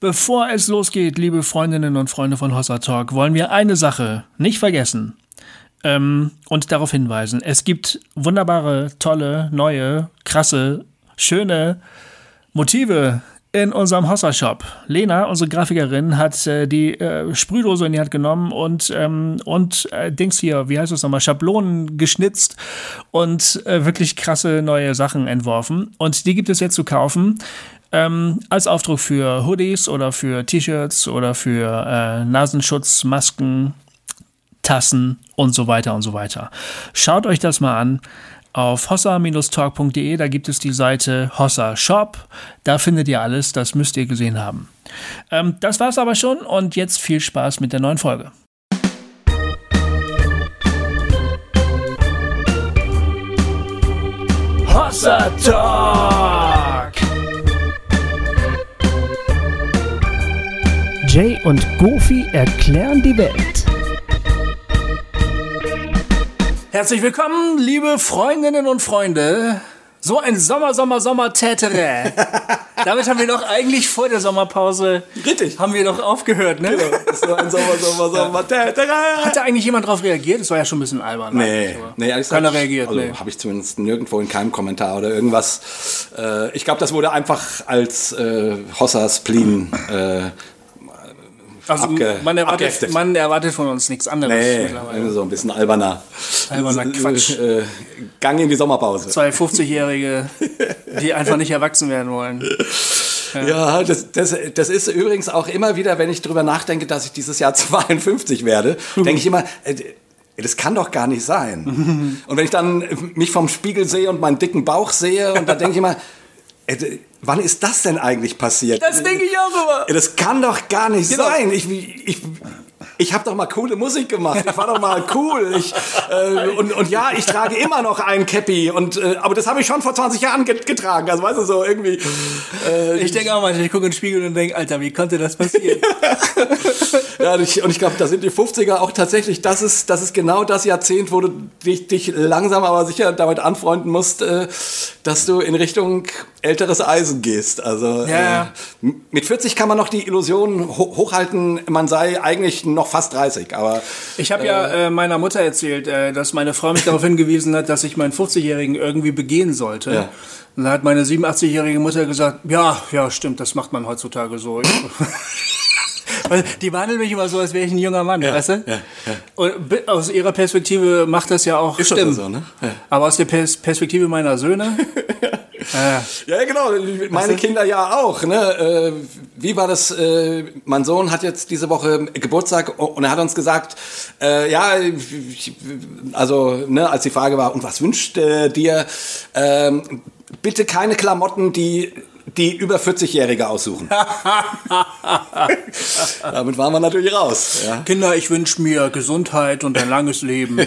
Bevor es losgeht, liebe Freundinnen und Freunde von Hossa Talk, wollen wir eine Sache nicht vergessen ähm, und darauf hinweisen. Es gibt wunderbare, tolle, neue, krasse, schöne Motive in unserem Hossa-Shop. Lena, unsere Grafikerin, hat äh, die äh, Sprühdose in die Hand genommen und, ähm, und äh, Dings hier, wie heißt das nochmal, Schablonen geschnitzt und äh, wirklich krasse neue Sachen entworfen. Und die gibt es jetzt zu kaufen. Ähm, als Aufdruck für Hoodies oder für T-Shirts oder für äh, Nasenschutz, Masken, Tassen und so weiter und so weiter. Schaut euch das mal an auf hossa-talk.de, da gibt es die Seite Hossa Shop. Da findet ihr alles, das müsst ihr gesehen haben. Ähm, das war's aber schon und jetzt viel Spaß mit der neuen Folge. Hossa Talk! Jay und Goofy erklären die Welt. Herzlich willkommen, liebe Freundinnen und Freunde. So ein Sommer, Sommer, Sommer Tätere. Damit haben wir doch eigentlich vor der Sommerpause. Richtig. Haben wir doch aufgehört, ne? Genau, war ein Sommer, Sommer, Sommer, Tätere. Hat da eigentlich jemand drauf reagiert? Das war ja schon ein bisschen albern. Nee, nee, ehrlich Keiner reagiert, Also nee. habe ich zumindest nirgendwo in keinem Kommentar oder irgendwas. Äh, ich glaube, das wurde einfach als äh, Hossa Spleen. Äh, Also abge- man, erwartet, man erwartet von uns nichts anderes nee, mittlerweile. so ein bisschen alberner. Alberner Quatsch. Äh, Gang in die Sommerpause. Zwei 50-Jährige, die einfach nicht erwachsen werden wollen. Ja, das, das, das ist übrigens auch immer wieder, wenn ich drüber nachdenke, dass ich dieses Jahr 52 werde, denke ich immer, äh, das kann doch gar nicht sein. Und wenn ich dann mich vom Spiegel sehe und meinen dicken Bauch sehe, und dann denke ich immer, äh, wann ist das denn eigentlich passiert? Das denke ich auch immer. Das kann doch gar nicht Genau. sein. Ich, ich, ich habe doch mal coole Musik gemacht. Ich war doch mal cool. Ich, äh, und, und ja, ich trage immer noch ein Cappy. Und, äh, aber das habe ich schon vor 20 Jahren get getragen. Also weißt du, so irgendwie. Äh, Ich denke auch manchmal, ich gucke in den Spiegel und denke, Alter, wie konnte das passieren? ja, und ich, ich glaube, da sind die 50er auch tatsächlich, das ist, das ist genau das Jahrzehnt, wo du dich, dich langsam aber sicher damit anfreunden musst, äh, dass du in Richtung älteres Eisen gehst. Also Ja. äh, mit 40 kann man noch die Illusion ho hochhalten, man sei eigentlich noch fast 30. Aber Ich habe ja äh, meiner Mutter erzählt, äh, dass meine Frau mich darauf hingewiesen hat, dass ich meinen 50-Jährigen irgendwie begehen sollte. Ja. Und da hat meine 87-jährige Mutter gesagt, ja, ja, stimmt, das macht man heutzutage so. Die behandeln mich immer so, als wäre ich ein junger Mann, weißt du? ja, ja. Und aus ihrer Perspektive macht das ja auch Ist Stimmen. so, ne? Ja. Aber aus der Pers Perspektive meiner Söhne, äh, Ja, genau. Meine Kinder ja auch. Ne? Äh, wie war das? Äh, mein Sohn hat jetzt diese Woche Geburtstag und er hat uns gesagt, äh, ja, also ne, als die Frage war, und was wünscht äh, dir? Ähm, bitte keine Klamotten, die die über 40-Jährige aussuchen. Damit waren wir natürlich raus. Ja. Kinder, ich wünsche mir Gesundheit und ein langes Leben. ja,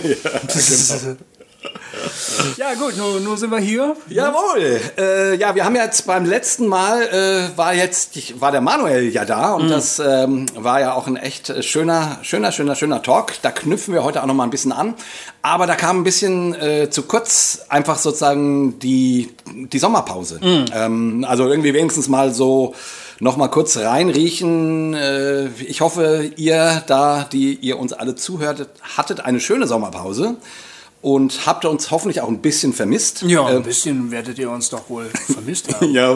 ja, gut, nun, nun sind wir hier. Jawohl. Äh, ja, wir haben jetzt beim letzten Mal äh, war jetzt war der Manuel ja da und das ähm, war ja auch ein echt äh, schöner, schöner, schöner, schöner Talk. Da knüpfen wir heute auch noch mal ein bisschen an. Aber da kam ein bisschen äh, zu kurz einfach sozusagen die die Sommerpause. Ähm, also irgendwie wenigstens mal so noch mal kurz reinriechen. Äh, ich hoffe, ihr da, die ihr uns alle zuhört, hattet eine schöne Sommerpause. Und habt uns hoffentlich auch ein bisschen vermisst. Ja, Äh, ein bisschen werdet ihr uns doch wohl vermisst haben. ja,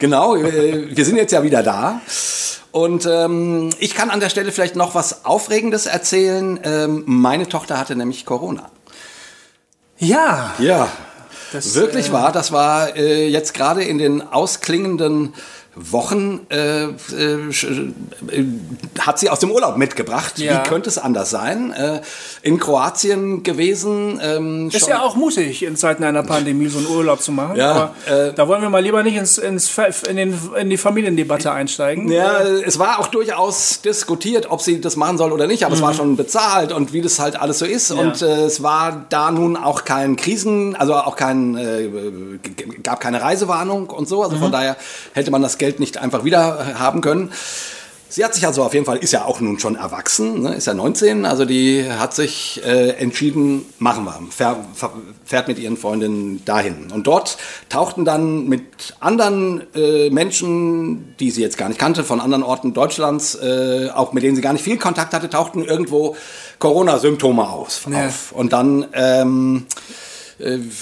genau. äh, Wir sind jetzt ja wieder da. Und ähm, ich kann an der Stelle vielleicht noch was Aufregendes erzählen. Ähm, meine Tochter hatte nämlich Corona. Ja, Ja, Das, wirklich wahr. Das war äh, jetzt gerade in den ausklingenden Wochen, äh, äh, äh, hat sie aus dem Urlaub mitgebracht. Ja. Wie könnte es anders sein? Äh, in Kroatien gewesen. Ähm, ist ja auch mutig, in Zeiten einer Pandemie so einen Urlaub zu machen. Ja, aber äh, da wollen wir mal lieber nicht ins, ins, in, den, in die Familiendebatte einsteigen. Ja, es war auch durchaus diskutiert, ob sie das machen soll oder nicht, aber es war schon bezahlt und wie das halt alles so ist. Und äh, es war da nun auch kein Krisen, also auch kein, gab keine Reisewarnung und so. Also von daher hätte man das Geld nicht einfach wieder äh, haben können. Sie hat sich also auf jeden Fall, ist ja auch nun schon erwachsen, ne, ist ja 19, also die hat sich äh, entschieden, machen wir, fähr, fährt mit ihren Freundinnen dahin. Und dort tauchten dann mit anderen äh, Menschen, die sie jetzt gar nicht kannte, von anderen Orten Deutschlands, äh, auch mit denen sie gar nicht viel Kontakt hatte, tauchten irgendwo Corona-Symptome aus, Ja. auf. Und dann... Ähm, äh,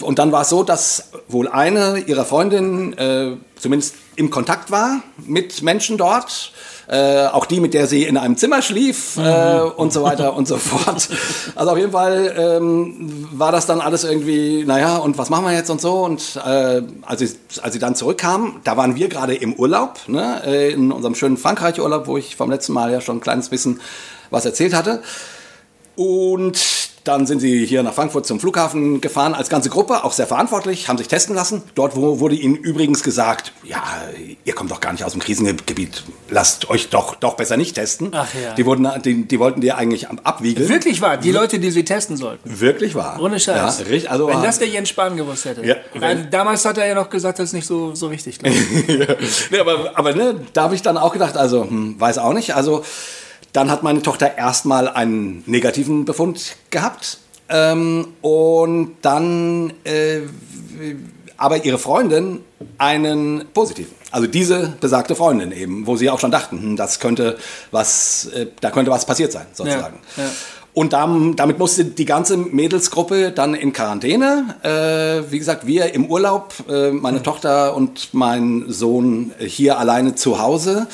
und dann war es so, dass wohl eine ihrer Freundinnen äh, zumindest im Kontakt war mit Menschen dort. Äh, auch die, mit der sie in einem Zimmer schlief äh, und so weiter und so fort. Also auf jeden Fall ähm, war das dann alles irgendwie, naja, und was machen wir jetzt und so. Und äh, als, sie, als sie dann zurückkam, da waren wir gerade im Urlaub, ne, äh, in unserem schönen Frankreich-Urlaub, wo ich vom letzten Mal ja schon ein kleines bisschen was erzählt hatte. Und dann sind sie hier nach Frankfurt zum Flughafen gefahren als ganze Gruppe, auch sehr verantwortlich, haben sich testen lassen. Dort wo- wurde ihnen übrigens gesagt, ja, ihr kommt doch gar nicht aus dem Krisengebiet, lasst euch doch, doch besser nicht testen. Ach ja. Die, wurden, die, die wollten dir eigentlich abwiegeln. Wirklich wahr, die Leute, die sie testen sollten. Wirklich wahr. Ohne Scheiß. Ja, richtig, also, Wenn das der Jens Spahn gewusst hätte. Ja. Weil damals hat er ja noch gesagt, das ist nicht so, so richtig. ich. nee, aber, aber ne, da habe ich dann auch gedacht, also hm, weiß auch nicht. Also dann hat meine Tochter erstmal einen negativen Befund gehabt ähm, und dann äh, aber ihre Freundin einen positiven. Also diese besagte Freundin eben, wo sie auch schon dachten, hm, das könnte was, äh, da könnte was passiert sein sozusagen. Ja, ja. Und damit musste die ganze Mädelsgruppe dann in Quarantäne. Äh, wie gesagt, wir im Urlaub, äh, meine Tochter und mein Sohn hier alleine zu Hause.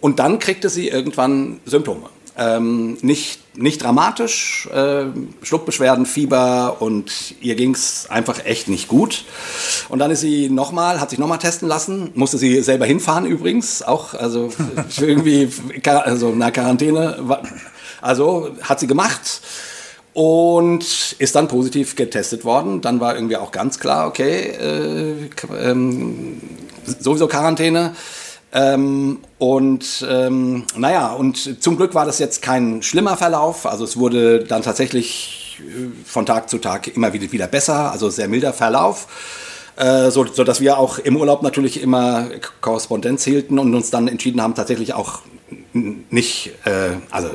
Und dann kriegte sie irgendwann Symptome. Ähm, nicht, nicht dramatisch, äh, Schluckbeschwerden, Fieber und ihr ging es einfach echt nicht gut. Und dann ist sie nochmal, hat sich nochmal testen lassen, musste sie selber hinfahren übrigens, auch, also irgendwie, also eine Quarantäne, war- also hat sie gemacht und ist dann positiv getestet worden. Dann war irgendwie auch ganz klar, okay, äh, ähm, sowieso Quarantäne. Ähm, und ähm, naja, und zum Glück war das jetzt kein schlimmer Verlauf. Also es wurde dann tatsächlich äh, von Tag zu Tag immer wieder, wieder besser, also sehr milder Verlauf. Äh, so, so dass wir auch im Urlaub natürlich immer Korrespondenz hielten und uns dann entschieden haben, tatsächlich auch nicht, äh, also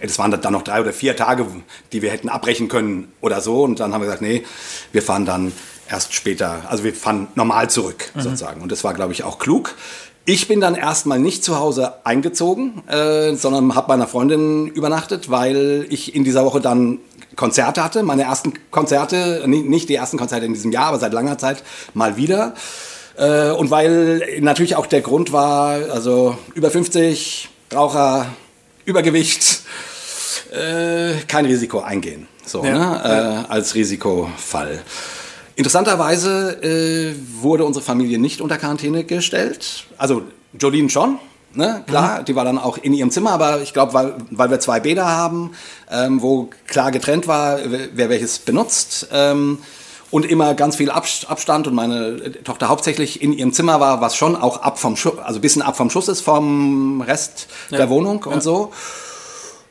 es waren dann noch drei oder vier Tage, die wir hätten abbrechen können oder so. Und dann haben wir gesagt, nee, wir fahren dann erst später, also wir fahren normal zurück sozusagen. Und das war, glaube ich, auch klug. Ich bin dann erstmal nicht zu Hause eingezogen, äh, sondern habe bei einer Freundin übernachtet, weil ich in dieser Woche dann Konzerte hatte, meine ersten Konzerte, ni- nicht die ersten Konzerte in diesem Jahr, aber seit langer Zeit mal wieder. Äh, und weil natürlich auch der Grund war, also über 50, Raucher, Übergewicht, äh, kein Risiko eingehen. So, Ja, ne? Äh, als Risikofall. Interessanterweise äh, wurde unsere Familie nicht unter Quarantäne gestellt. Also Jolene schon, ne? klar, die war dann auch in ihrem Zimmer, aber ich glaube, weil, weil wir zwei Bäder haben, ähm, wo klar getrennt war, wer welches benutzt. Ähm, und immer ganz viel Abst- Abstand und meine Tochter hauptsächlich in ihrem Zimmer war, was schon auch ab vom Schuss, also ein bisschen ab vom Schuss ist vom Rest der Wohnung und so.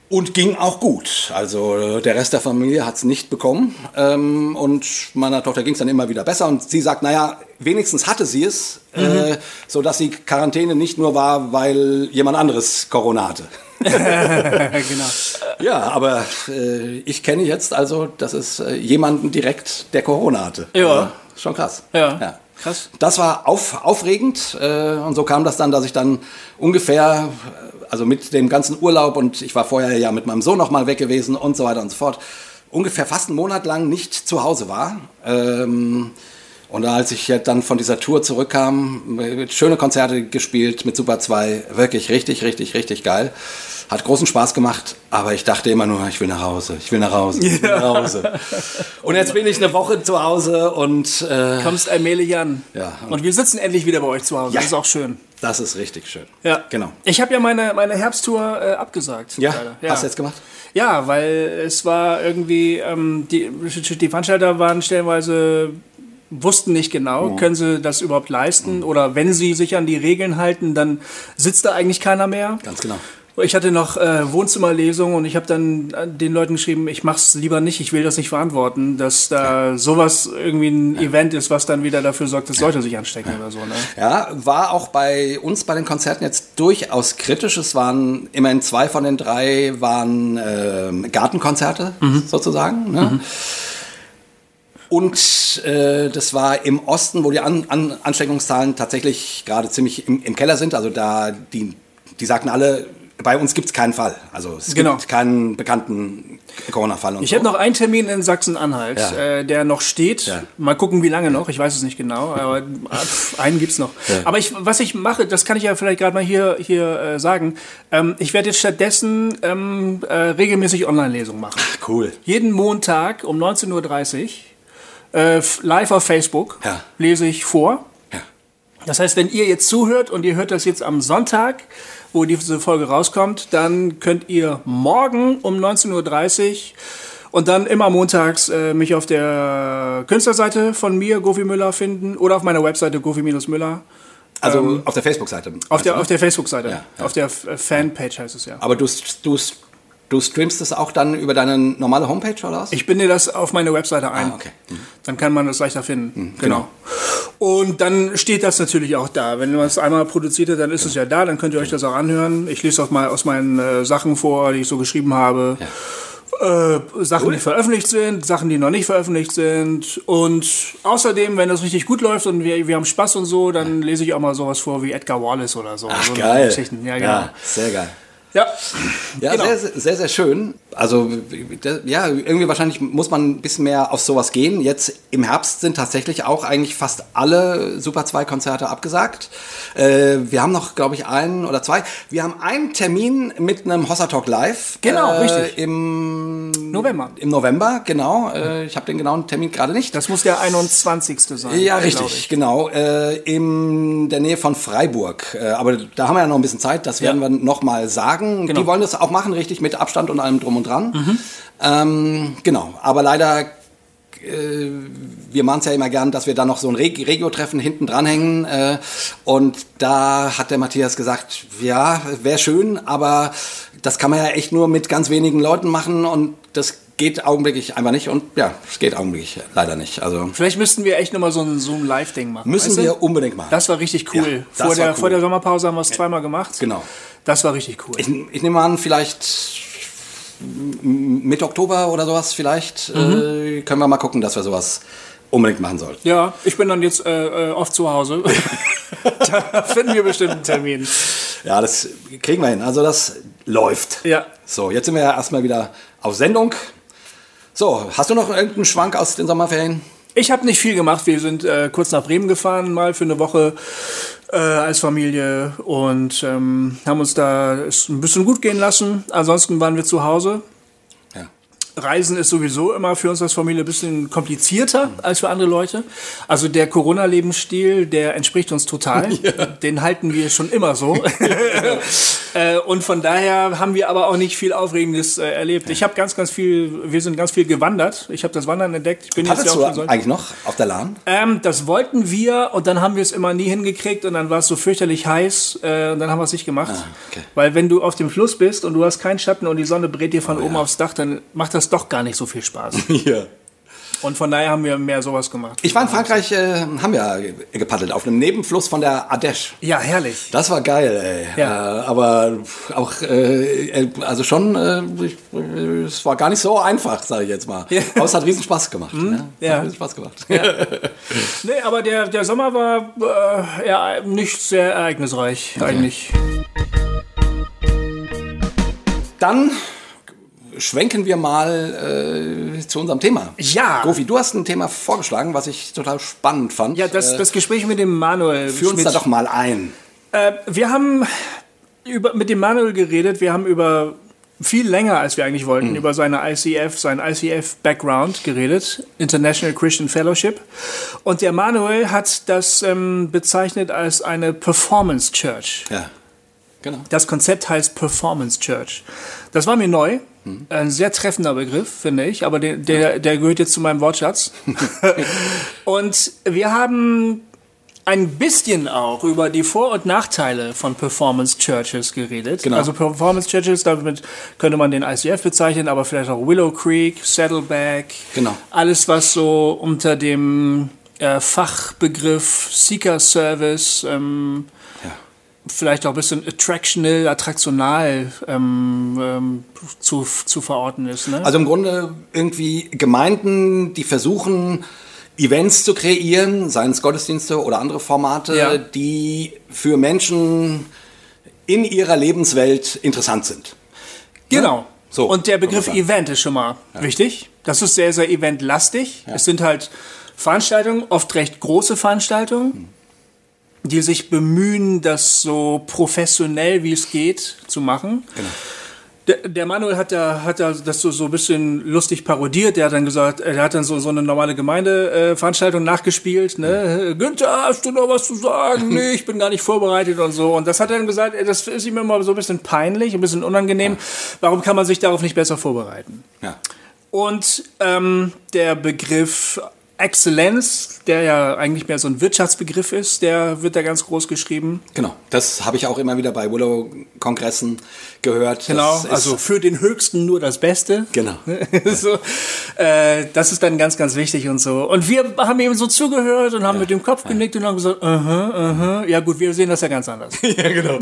Und ging auch gut. Also äh, der Rest der Familie hat es nicht bekommen. Ähm, und meiner Tochter ging es dann immer wieder besser. Und sie sagt, naja, wenigstens hatte sie es, äh, so dass sie Quarantäne nicht nur war, weil jemand anderes Corona hatte. genau. Ja, aber äh, ich kenne jetzt also, dass es äh, jemanden direkt, der Corona hatte. Ja. Äh, schon krass. Ja. Krass. Das war auf, aufregend äh, und so kam das dann, dass ich dann ungefähr, äh, also mit dem ganzen Urlaub und ich war vorher ja mit meinem Sohn noch mal weg gewesen und so weiter und so fort, ungefähr fast einen Monat lang nicht zu Hause war. Ähm, und als ich ja dann von dieser Tour zurückkam, mit schöne Konzerte gespielt mit Super 2, wirklich richtig, richtig, richtig geil. Hat großen Spaß gemacht, aber ich dachte immer nur, ich will nach Hause, ich will nach Hause, ich will nach Hause. Und jetzt bin ich eine Woche zu Hause und äh, Kommst allmählich an. Ja. Und wir sitzen endlich wieder bei euch zu Hause. Ja. Das ist auch schön. das ist richtig schön. Ja. Genau. Ich habe ja meine, meine Herbsttour äh, abgesagt. Ja, leider. hast du jetzt gemacht? Ja, weil es war irgendwie, ähm, die, die Veranstalter waren stellenweise, wussten nicht genau, Mhm. können sie das überhaupt leisten oder wenn sie sich an die Regeln halten, dann sitzt da eigentlich keiner mehr. Ganz genau. Ich hatte noch äh, Wohnzimmerlesung und ich habe dann äh, den Leuten geschrieben, ich mach's lieber nicht, ich will das nicht verantworten, dass da sowas irgendwie ein Event ist, was dann wieder dafür sorgt, dass Leute sich anstecken oder so. Ne? Ja, war auch bei uns bei den Konzerten jetzt durchaus kritisch. Es waren immerhin zwei von den drei waren äh, Gartenkonzerte sozusagen. Ne? Und äh, das war im Osten, wo die An An Ansteckungszahlen tatsächlich gerade ziemlich im, im Keller sind. Also da die, die sagten alle, bei uns gibt es keinen Fall. Also es Genau. gibt keinen bekannten Corona-Fall. Ich so. habe noch einen Termin in Sachsen-Anhalt, Ja. äh, der noch steht. Ja. Mal gucken, wie lange noch. Ich weiß es nicht genau, aber äh, einen gibt's noch. Aber ich, was ich mache, das kann ich ja vielleicht gerade mal hier, hier äh, sagen. Ähm, ich werde jetzt stattdessen ähm, äh, regelmäßig Online-Lesungen machen. cool. Jeden Montag um 19.30 Uhr äh, live auf Facebook Ja. lese ich vor. Ja. Das heißt, wenn ihr jetzt zuhört und ihr hört das jetzt am Sonntag, wo diese Folge rauskommt, dann könnt ihr morgen um 19.30 Uhr und dann immer montags äh, mich auf der Künstlerseite von mir, Gofi Müller, finden oder auf meiner Webseite Gofi-Müller. Also auf der Facebook-Seite. Ähm, Auf der, auf der Facebook-Seite. Ja, ja. Auf der Fanpage heißt es ja. Aber du, du, du streamst es auch dann über deine normale Homepage oder was? Ich binde das auf meine Webseite ein. Ah, okay. Mhm. Dann kann man das leichter finden. genau. Und dann steht das natürlich auch da. Wenn man es einmal produziert hat, dann ist es ja da. Dann könnt ihr euch das auch anhören. Ich lese auch mal aus meinen äh, Sachen vor, die ich so geschrieben habe. Äh, Sachen, die veröffentlicht sind, Sachen, die noch nicht veröffentlicht sind. Und außerdem, wenn das richtig gut läuft und wir, wir haben Spaß und so, dann lese ich auch mal sowas vor wie Edgar Wallace oder so. Ach, so geil. Geschichten. Ja, genau. Ja, sehr geil. Ja. Ja, Genau. sehr, sehr, sehr, sehr schön. Also, ja, irgendwie wahrscheinlich muss man ein bisschen mehr auf sowas gehen. Jetzt im Herbst sind tatsächlich auch eigentlich fast alle Super 2 Konzerte abgesagt. Äh, wir haben noch, glaube ich, einen oder zwei. Wir haben einen Termin mit einem Hossa Talk Live. Genau, äh, richtig. Im November. Im November, genau. Äh, ich habe den genauen Termin gerade nicht. Das muss der 21. sein. Ja, richtig, ich. genau. Äh, in der Nähe von Freiburg. Äh, aber da haben wir ja noch ein bisschen Zeit, das werden wir noch mal sagen. Genau. Die wollen das auch machen, richtig, mit Abstand und allem drum und dran. Ähm, genau, aber leider, äh, wir machen es ja immer gern, dass wir da noch so ein Reg Regio-Treffen hinten dranhängen. Äh, und da hat der Matthias gesagt, ja, wäre schön, aber das kann man ja echt nur mit ganz wenigen Leuten machen und das geht augenblicklich einfach nicht. Und ja, es geht augenblicklich leider nicht. Also Vielleicht müssten wir echt nochmal so ein Zoom-Live-Ding machen. müssen weißt du? wir unbedingt machen. Das war richtig cool. Ja, vor, der, cool. vor der Sommerpause haben wir es zweimal gemacht. Genau. Das war richtig cool. Ich, ich nehme an, vielleicht Mitte Oktober oder sowas vielleicht äh, können wir mal gucken, dass wir sowas unbedingt machen sollten. ja, ich bin dann jetzt äh, äh, oft zu Hause. da finden wir bestimmt einen Termin. Ja, das kriegen wir hin. Also das läuft. Ja. So, jetzt sind wir ja erstmal wieder auf Sendung. So, hast du noch irgendeinen Schwank aus den Sommerferien? Ich habe nicht viel gemacht. Wir sind äh, kurz nach Bremen gefahren, mal für eine Woche äh, als Familie und ähm, haben uns da ein bisschen gut gehen lassen. Ansonsten waren wir zu Hause. Ja. Reisen ist sowieso immer für uns als Familie ein bisschen komplizierter als für andere Leute. Also der Corona-Lebensstil, der entspricht uns total. Den halten wir schon immer so. äh, und von daher haben wir aber auch nicht viel Aufregendes äh, erlebt. Ich habe ganz, ganz viel, wir sind ganz viel gewandert. Ich habe das Wandern entdeckt. Ich bin Hattest jetzt du ja auch so- eigentlich noch auf der Lahn? ähm, das wollten wir und dann haben wir es immer nie hingekriegt und dann war es so fürchterlich heiß äh, und dann haben wir es nicht gemacht. Ah, okay. Weil wenn du auf dem Fluss bist und du hast keinen Schatten und die Sonne brät dir Oh von oben aufs Dach, dann macht das doch gar nicht so viel Spaß. Ja. und von daher haben wir mehr sowas gemacht. Ich war in Frankreich, äh, haben wir gepaddelt, auf einem Nebenfluss von der Ardèche. ja, herrlich. Das war geil, ey. Ja. Äh, aber auch, äh, also schon, äh, äh, es war gar nicht so einfach, sage ich jetzt mal. Ja. Aber es hat riesen Spaß gemacht. ne? ja. Hat riesen Spaß gemacht. Nee, aber der, der Sommer war äh, ja, nicht sehr ereignisreich eigentlich. Dann schwenken wir mal äh, zu unserem Thema. Ja. Gofi, du hast ein Thema vorgeschlagen, was ich total spannend fand. Ja, das, das Gespräch mit dem Manuel. Führ uns Schmidt. da doch mal ein. Äh, wir haben über, mit dem Manuel geredet. Wir haben über viel länger, als wir eigentlich wollten, über seine ICF, seinen ICF-Background geredet, International Christian Fellowship. Und der Manuel hat das ähm, bezeichnet als eine Performance Church. Ja, genau. Das Konzept heißt Performance Church. Das war mir neu. Ein sehr treffender Begriff, finde ich, aber der, der, der gehört jetzt zu meinem Wortschatz. und wir haben ein bisschen auch über die Vor- und Nachteile von Performance Churches geredet. Genau. Also Performance Churches, damit könnte man den ICF bezeichnen, aber vielleicht auch Willow Creek, Saddleback. Genau. Alles, was so unter dem äh, Fachbegriff Seeker Service, ähm. Vielleicht auch ein bisschen attractional, attraktional ähm, ähm, zu, zu verorten ist. Ne? Also im Grunde irgendwie Gemeinden, die versuchen, Events zu kreieren, seien es Gottesdienste oder andere Formate, Ja. die für Menschen in ihrer Lebenswelt interessant sind. Genau. So, und der Begriff. Event ist schon mal wichtig. Das ist sehr, sehr eventlastig. Es sind halt Veranstaltungen, oft recht große Veranstaltungen, die sich bemühen, das so professionell wie es geht zu machen. Genau. Der, der Manuel hat da, hat da das so, so ein bisschen lustig parodiert. Der hat dann gesagt, er hat dann so, so eine normale Gemeindeveranstaltung äh, nachgespielt. Ne? Günther, hast du noch was zu sagen? nee, ich bin gar nicht vorbereitet und so. Und das hat er dann gesagt, das ist ihm immer so ein bisschen peinlich, ein bisschen unangenehm. Warum kann man sich darauf nicht besser vorbereiten? Ja. Und ähm, der Begriff Exzellenz, der ja eigentlich mehr so ein Wirtschaftsbegriff ist, der wird da ganz groß geschrieben. Genau. Das habe ich auch immer wieder bei Willow-Kongressen gehört. Genau, also für den Höchsten nur das Beste. Genau. so, äh, das ist dann ganz, ganz wichtig und so. Und wir haben eben so zugehört und haben mit dem Kopf genickt und haben gesagt, aha, aha. ja gut, wir sehen das ja ganz anders. ja, genau.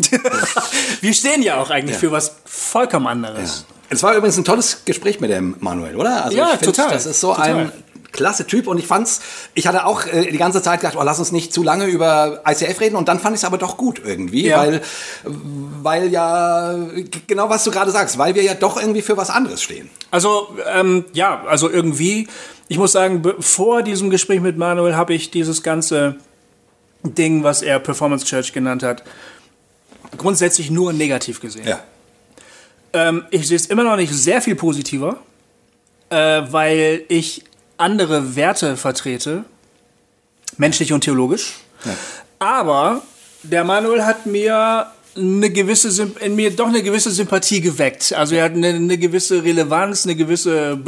wir stehen ja auch eigentlich für was vollkommen anderes. Es war übrigens ein tolles Gespräch mit dem Manuel, oder? Also Ja, ich find, total, Das ist so total. ein klasse Typ und ich fand's, ich hatte auch äh, die ganze Zeit gedacht, oh, lass uns nicht zu lange über ICF reden und dann fand ich es aber doch gut irgendwie, Ja. weil, weil ja, genau was du gerade sagst, weil wir ja doch irgendwie für was anderes stehen. Also, ähm, ja, also irgendwie, ich muss sagen, vor diesem Gespräch mit Manuel habe ich dieses ganze Ding, was er Performance Church genannt hat, grundsätzlich nur negativ gesehen. Ja. Ähm, ich sehe es immer noch nicht sehr viel positiver, äh, weil ich andere Werte vertrete, menschlich und theologisch. Aber der Manuel hat mir eine gewisse Symp- in mir doch eine gewisse Sympathie geweckt. Also er hat eine, eine gewisse Relevanz, eine gewisse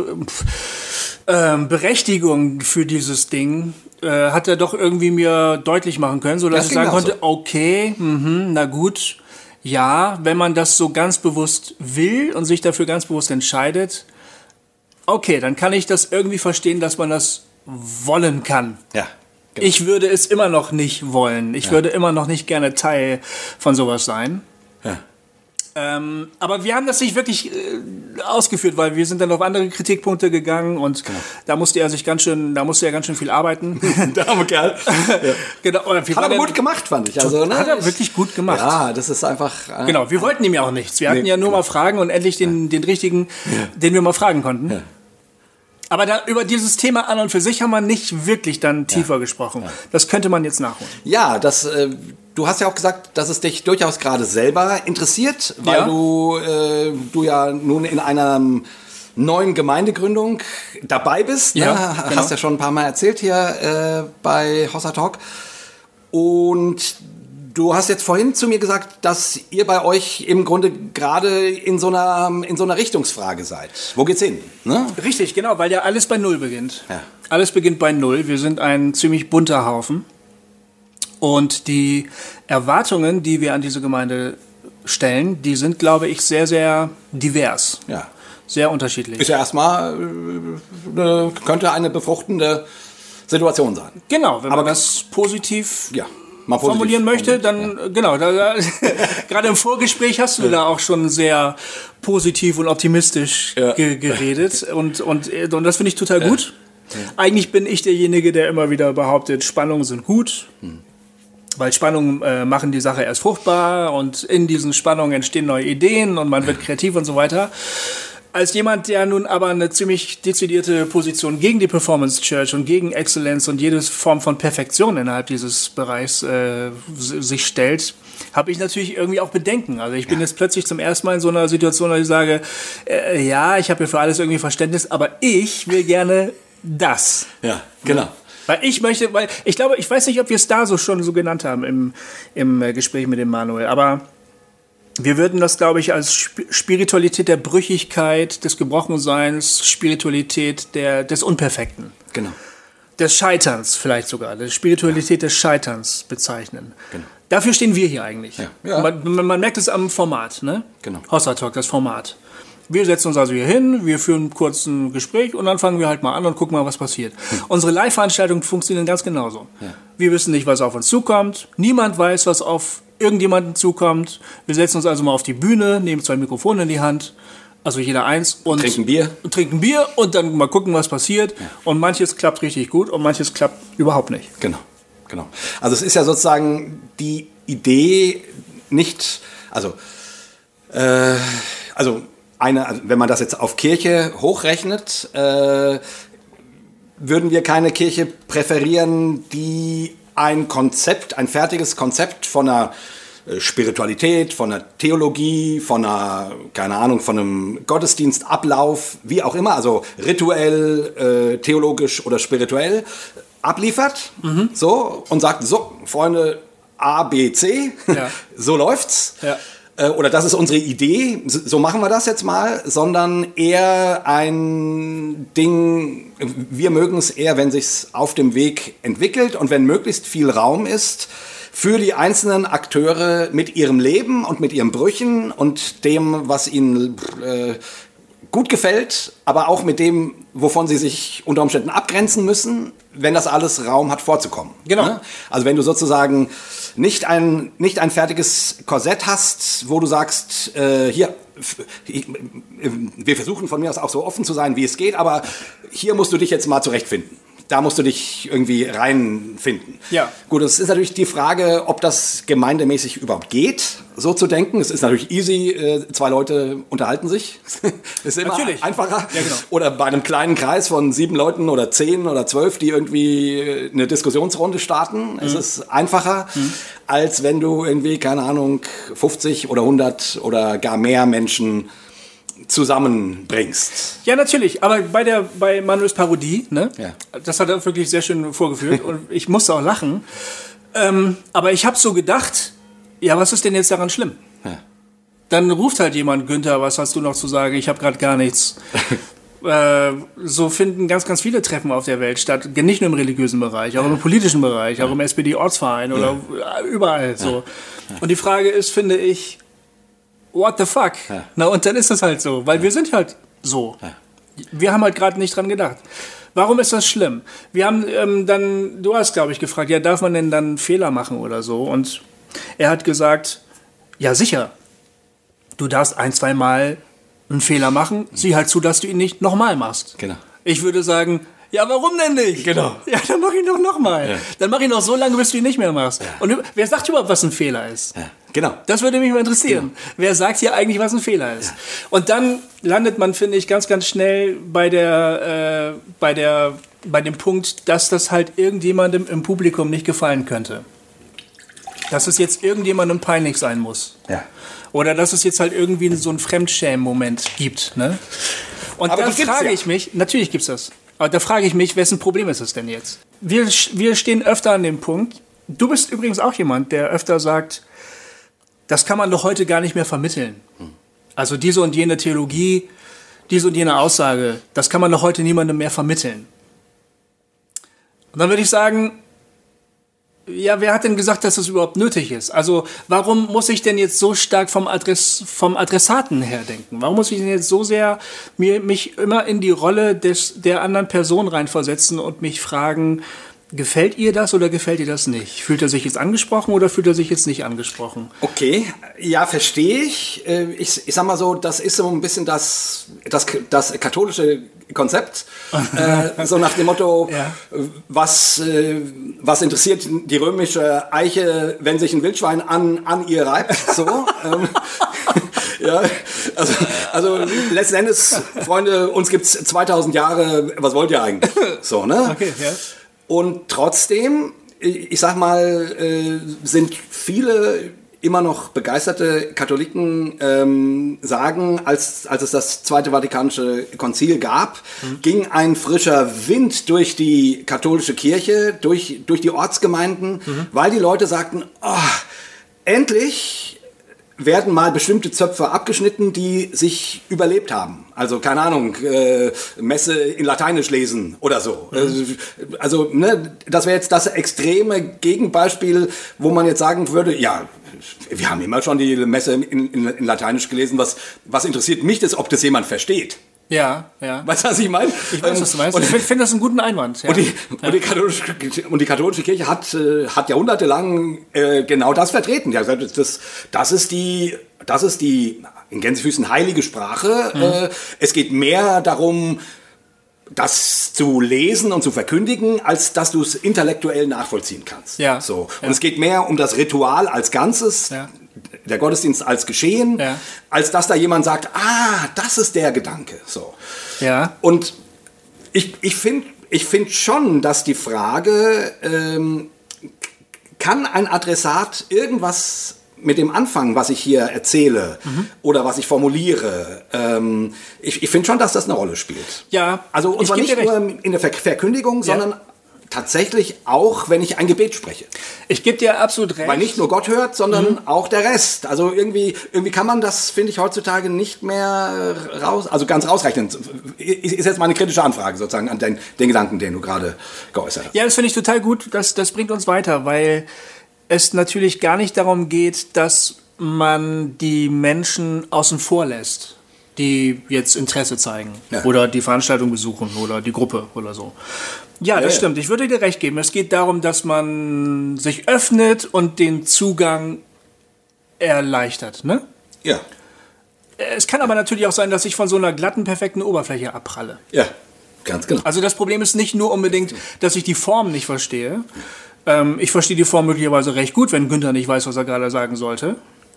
ähm, Berechtigung für dieses Ding. Äh, hat er doch irgendwie mir deutlich machen können, so dass Das ich sagen konnte, okay, mhm, na gut, ja, wenn man das so ganz bewusst will und sich dafür ganz bewusst entscheidet, okay, dann kann ich das irgendwie verstehen, dass man das wollen kann. Ja. genau. Ich würde es immer noch nicht wollen. Ich würde immer noch nicht gerne Teil von sowas sein. Ja. Ähm, aber wir haben das nicht wirklich äh, ausgeführt, weil wir sind dann auf andere Kritikpunkte gegangen und da musste er sich ganz schön, da musste er ganz schön viel arbeiten. Der arme Kerl. genau, oder wir Hat er gut gemacht, fand ich. Also, ne? Hat er wirklich gut gemacht. Ja, das ist einfach. äh, Genau, wir wollten ihm ja auch nichts. Wir hatten Nee, ja nur genau. mal Fragen und endlich den, den richtigen, den wir mal fragen konnten. Aber da, über dieses Thema an und für sich haben wir nicht wirklich dann tiefer gesprochen. Das könnte man jetzt nachholen. Ja, das, äh, du hast ja auch gesagt, dass es dich durchaus gerade selber interessiert, weil Ja. du, äh, du ja nun in einer neuen Gemeindegründung dabei bist. Ne? Ja, Hast genau. ja schon ein paar Mal erzählt hier äh, bei Hossa Talk. Und du hast jetzt vorhin zu mir gesagt, dass ihr bei euch im Grunde gerade in so einer, in so einer Richtungsfrage seid. Wo geht's hin? Ne? Richtig, genau, weil ja alles bei Null beginnt. Ja. Alles beginnt bei Null. Wir sind ein ziemlich bunter Haufen. Und die Erwartungen, die wir an diese Gemeinde stellen, die sind, glaube ich, sehr, sehr divers. Ja. Sehr unterschiedlich. Ist ja erstmal, äh, eine, könnte eine befruchtende Situation sein. Genau, wenn Aber- man das positiv Ja. Mal positiv formulieren möchte, dann äh, genau. Da, da, gerade im Vorgespräch hast du da auch schon sehr positiv und optimistisch Ja. ge geredet und und äh, und das finde ich total gut. Eigentlich bin ich derjenige, der immer wieder behauptet, Spannungen sind gut. Weil Spannungen äh, machen die Sache erst fruchtbar und in diesen Spannungen entstehen neue Ideen und man wird kreativ und so weiter. Als jemand, der nun aber eine ziemlich dezidierte Position gegen die Performance Church und gegen Exzellenz und jede Form von Perfektion innerhalb dieses Bereichs äh, sich stellt, habe ich natürlich irgendwie auch Bedenken. Also ich bin jetzt plötzlich zum ersten Mal in so einer Situation, dass ich sage, äh, ja, ich habe ja für alles irgendwie Verständnis, aber ich will gerne das. Ja, genau. Weil ich möchte, weil ich glaube, ich weiß nicht, ob wir es da so schon so genannt haben im, im äh, Gespräch mit dem Manuel, aber wir würden das, glaube ich, als Sp Spiritualität der Brüchigkeit, des Gebrochenseins, Spiritualität der, des Unperfekten. Genau. des Scheiterns vielleicht sogar, der Spiritualität des Scheiterns bezeichnen. Genau. Dafür stehen wir hier eigentlich. Ja. Ja. Man, man, merkt es am Format, ne? Genau. Hossa Talk, das Format. Wir setzen uns also hier hin, wir führen kurz ein Gespräch und dann fangen wir halt mal an und gucken mal, was passiert. Hm. Unsere Live-Veranstaltungen funktionieren ganz genauso. Ja. Wir wissen nicht, was auf uns zukommt. Niemand weiß, was auf irgendjemanden zukommt. Wir setzen uns also mal auf die Bühne, nehmen zwei Mikrofone in die Hand, also jeder eins und trinken Bier. Trinken Bier und dann mal gucken, was passiert. Ja. Und manches klappt richtig gut und manches klappt überhaupt nicht. Genau, genau. Also es ist ja sozusagen die Idee nicht, also äh, also eine, also wenn man das jetzt auf Kirche hochrechnet, äh, würden wir keine Kirche präferieren, die ein Konzept, ein fertiges Konzept von einer äh, Spiritualität, von einer Theologie, von einer, keine Ahnung, von einem Gottesdienstablauf, wie auch immer, also rituell, äh, theologisch oder spirituell, abliefert, mhm. so, und sagt, so, Freunde, A, B, C, ja. so läuft's. Ja. Äh, oder das ist unsere Idee, so machen wir das jetzt mal, sondern eher ein Ding, wir mögen es eher, wenn sich's auf dem Weg entwickelt und wenn möglichst viel Raum ist für die einzelnen Akteure mit ihrem Leben und mit ihren Brüchen und dem, was ihnen äh, gut gefällt, aber auch mit dem, wovon sie sich unter Umständen abgrenzen müssen, wenn das alles Raum hat vorzukommen. Genau. Ne? Also wenn du sozusagen nicht ein, nicht ein fertiges Korsett hast, wo du sagst, äh, hier, wir versuchen von mir aus auch so offen zu sein, wie es geht, aber hier musst du dich jetzt mal zurechtfinden da musst du dich irgendwie reinfinden. Ja. Gut, es ist natürlich die Frage, ob das gemeindemäßig überhaupt geht, so zu denken. Es ist natürlich easy, äh, zwei Leute unterhalten sich. ist immer natürlich. einfacher. Ja, genau. Oder bei einem kleinen Kreis von sieben Leuten oder zehn oder zwölf, die irgendwie äh, eine Diskussionsrunde starten. Mhm. Es ist einfacher, mhm. als wenn du irgendwie, keine Ahnung, 50 oder 100 oder gar mehr Menschen zusammenbringst. Ja, natürlich. Aber bei der bei Manuels Parodie, ne? Ja. Das hat er wirklich sehr schön vorgeführt und ich musste auch lachen. Ähm, aber ich habe so gedacht, ja, was ist denn jetzt daran schlimm? Ja. Dann ruft halt jemand, Günther, was hast du noch zu sagen? Ich habe gerade gar nichts. äh, so finden ganz, ganz viele Treffen auf der Welt statt. Nicht nur im religiösen Bereich, auch im politischen Bereich, auch im SPD-Ortsverein oder überall so. Und die Frage ist, finde ich, what the fuck? Na, und dann ist das halt so, weil wir sind halt so. Wir haben halt gerade nicht dran gedacht. Warum ist das schlimm? Wir haben ähm, dann, du hast, glaube ich, gefragt, ja, darf man denn dann Fehler machen oder so? Und er hat gesagt, ja, sicher. Du darfst ein, zwei Mal einen Fehler machen. Sieh halt zu, dass du ihn nicht nochmal machst. Genau. Ich würde sagen, ja, warum denn nicht? Genau. Ja, dann mach ihn doch nochmal. Ja. Dann mach ihn doch so lange, bis du ihn nicht mehr machst. Ja. Und wer sagt überhaupt, was ein Fehler ist? Ja. Genau. Das würde mich mal interessieren. Genau. Wer sagt hier eigentlich, was ein Fehler ist? Und dann landet man, finde ich, ganz, ganz schnell bei der, äh, bei der, bei dem Punkt, dass das halt irgendjemandem im Publikum nicht gefallen könnte. Dass es jetzt irgendjemandem peinlich sein muss. Ja. Oder dass es jetzt halt irgendwie so einen Fremdschämen-Moment gibt. Ne? Und Aber da frage ja. ich mich, natürlich gibt es das. Aber da frage ich mich, wessen Problem ist es denn jetzt? Wir, wir stehen öfter an dem Punkt. Du bist übrigens auch jemand, der öfter sagt, das kann man doch heute gar nicht mehr vermitteln. Also diese und jene Theologie, diese und jene Aussage, das kann man doch heute niemandem mehr vermitteln. Und dann würde ich sagen, ja, wer hat denn gesagt, dass das überhaupt nötig ist? Also, warum muss ich denn jetzt so stark vom, Adress, vom Adressaten her denken? Warum muss ich denn jetzt so sehr mir, mich immer in die Rolle des, der anderen Person reinversetzen und mich fragen, Gefällt ihr das oder gefällt ihr das nicht? Fühlt er sich jetzt angesprochen oder fühlt er sich jetzt nicht angesprochen? Okay, ja, verstehe ich. Äh, ich. Ich sag mal so, das ist so ein bisschen das, das, das katholische Konzept. äh, so nach dem Motto, ja. was, äh, was interessiert die römische Eiche, wenn sich ein Wildschwein an, an ihr reibt? So. ähm, ja, also, also letzten Endes, Freunde, uns gibt es 2000 Jahre, was wollt ihr eigentlich? So, ne? Okay, ja. Und trotzdem, ich sag mal, äh, sind viele immer noch begeisterte Katholiken ähm, sagen, als, als es das Zweite Vatikanische Konzil gab, mhm. ging ein frischer Wind durch die katholische Kirche, durch, durch die Ortsgemeinden, mhm. weil die Leute sagten, oh, endlich werden mal bestimmte Zöpfe abgeschnitten, die sich überlebt haben. Also keine Ahnung, äh, Messe in Lateinisch lesen oder so. Mhm. Also ne, das wäre jetzt das extreme Gegenbeispiel, wo man jetzt sagen würde, ja, wir haben immer schon die Messe in, in, in Lateinisch gelesen. Was, was interessiert mich das, ob das jemand versteht? Ja, ja. Weißt du, was ich meine? Ich weiß, was du meinst. Und ich finde das einen guten Einwand. Ja. Und, die, und, die katholische, und, die, katholische, Kirche hat, äh, hat jahrhundertelang äh, genau das vertreten. Ja, das, das ist die, das ist die in Gänsefüßen heilige Sprache. Mhm. Äh, es geht mehr darum, das zu lesen und zu verkündigen, als dass du es intellektuell nachvollziehen kannst. Ja. So. Und ja. es geht mehr um das Ritual als Ganzes. Ja der Gottesdienst als geschehen, ja. als dass da jemand sagt, ah, das ist der Gedanke. So. Ja. Und ich, ich finde ich find schon, dass die Frage, ähm, kann ein Adressat irgendwas mit dem Anfang, was ich hier erzähle mhm. oder was ich formuliere, ähm, ich, ich finde schon, dass das eine Rolle spielt. Ja. Also und zwar nicht nur in der Verkündigung, ja. sondern tatsächlich auch, wenn ich ein Gebet spreche. Ich gebe dir absolut recht. Weil nicht nur Gott hört, sondern mhm. auch der Rest. Also irgendwie, irgendwie kann man das, finde ich, heutzutage nicht mehr raus, also ganz rausrechnen. Ist jetzt mal eine kritische Anfrage sozusagen an den, den Gedanken, den du gerade geäußert hast. Ja, das finde ich total gut. Das, das bringt uns weiter, weil es natürlich gar nicht darum geht, dass man die Menschen außen vor lässt die jetzt Interesse zeigen ja. oder die Veranstaltung besuchen oder die Gruppe oder so. Ja, das ja, stimmt. Ich würde dir recht geben. Es geht darum, dass man sich öffnet und den Zugang erleichtert, ne? Ja. Es kann aber natürlich auch sein, dass ich von so einer glatten, perfekten Oberfläche abpralle. Ja, ganz genau. Also das Problem ist nicht nur unbedingt, dass ich die Form nicht verstehe. Ähm, ich verstehe die Form möglicherweise recht gut, wenn Günther nicht weiß, was er gerade sagen sollte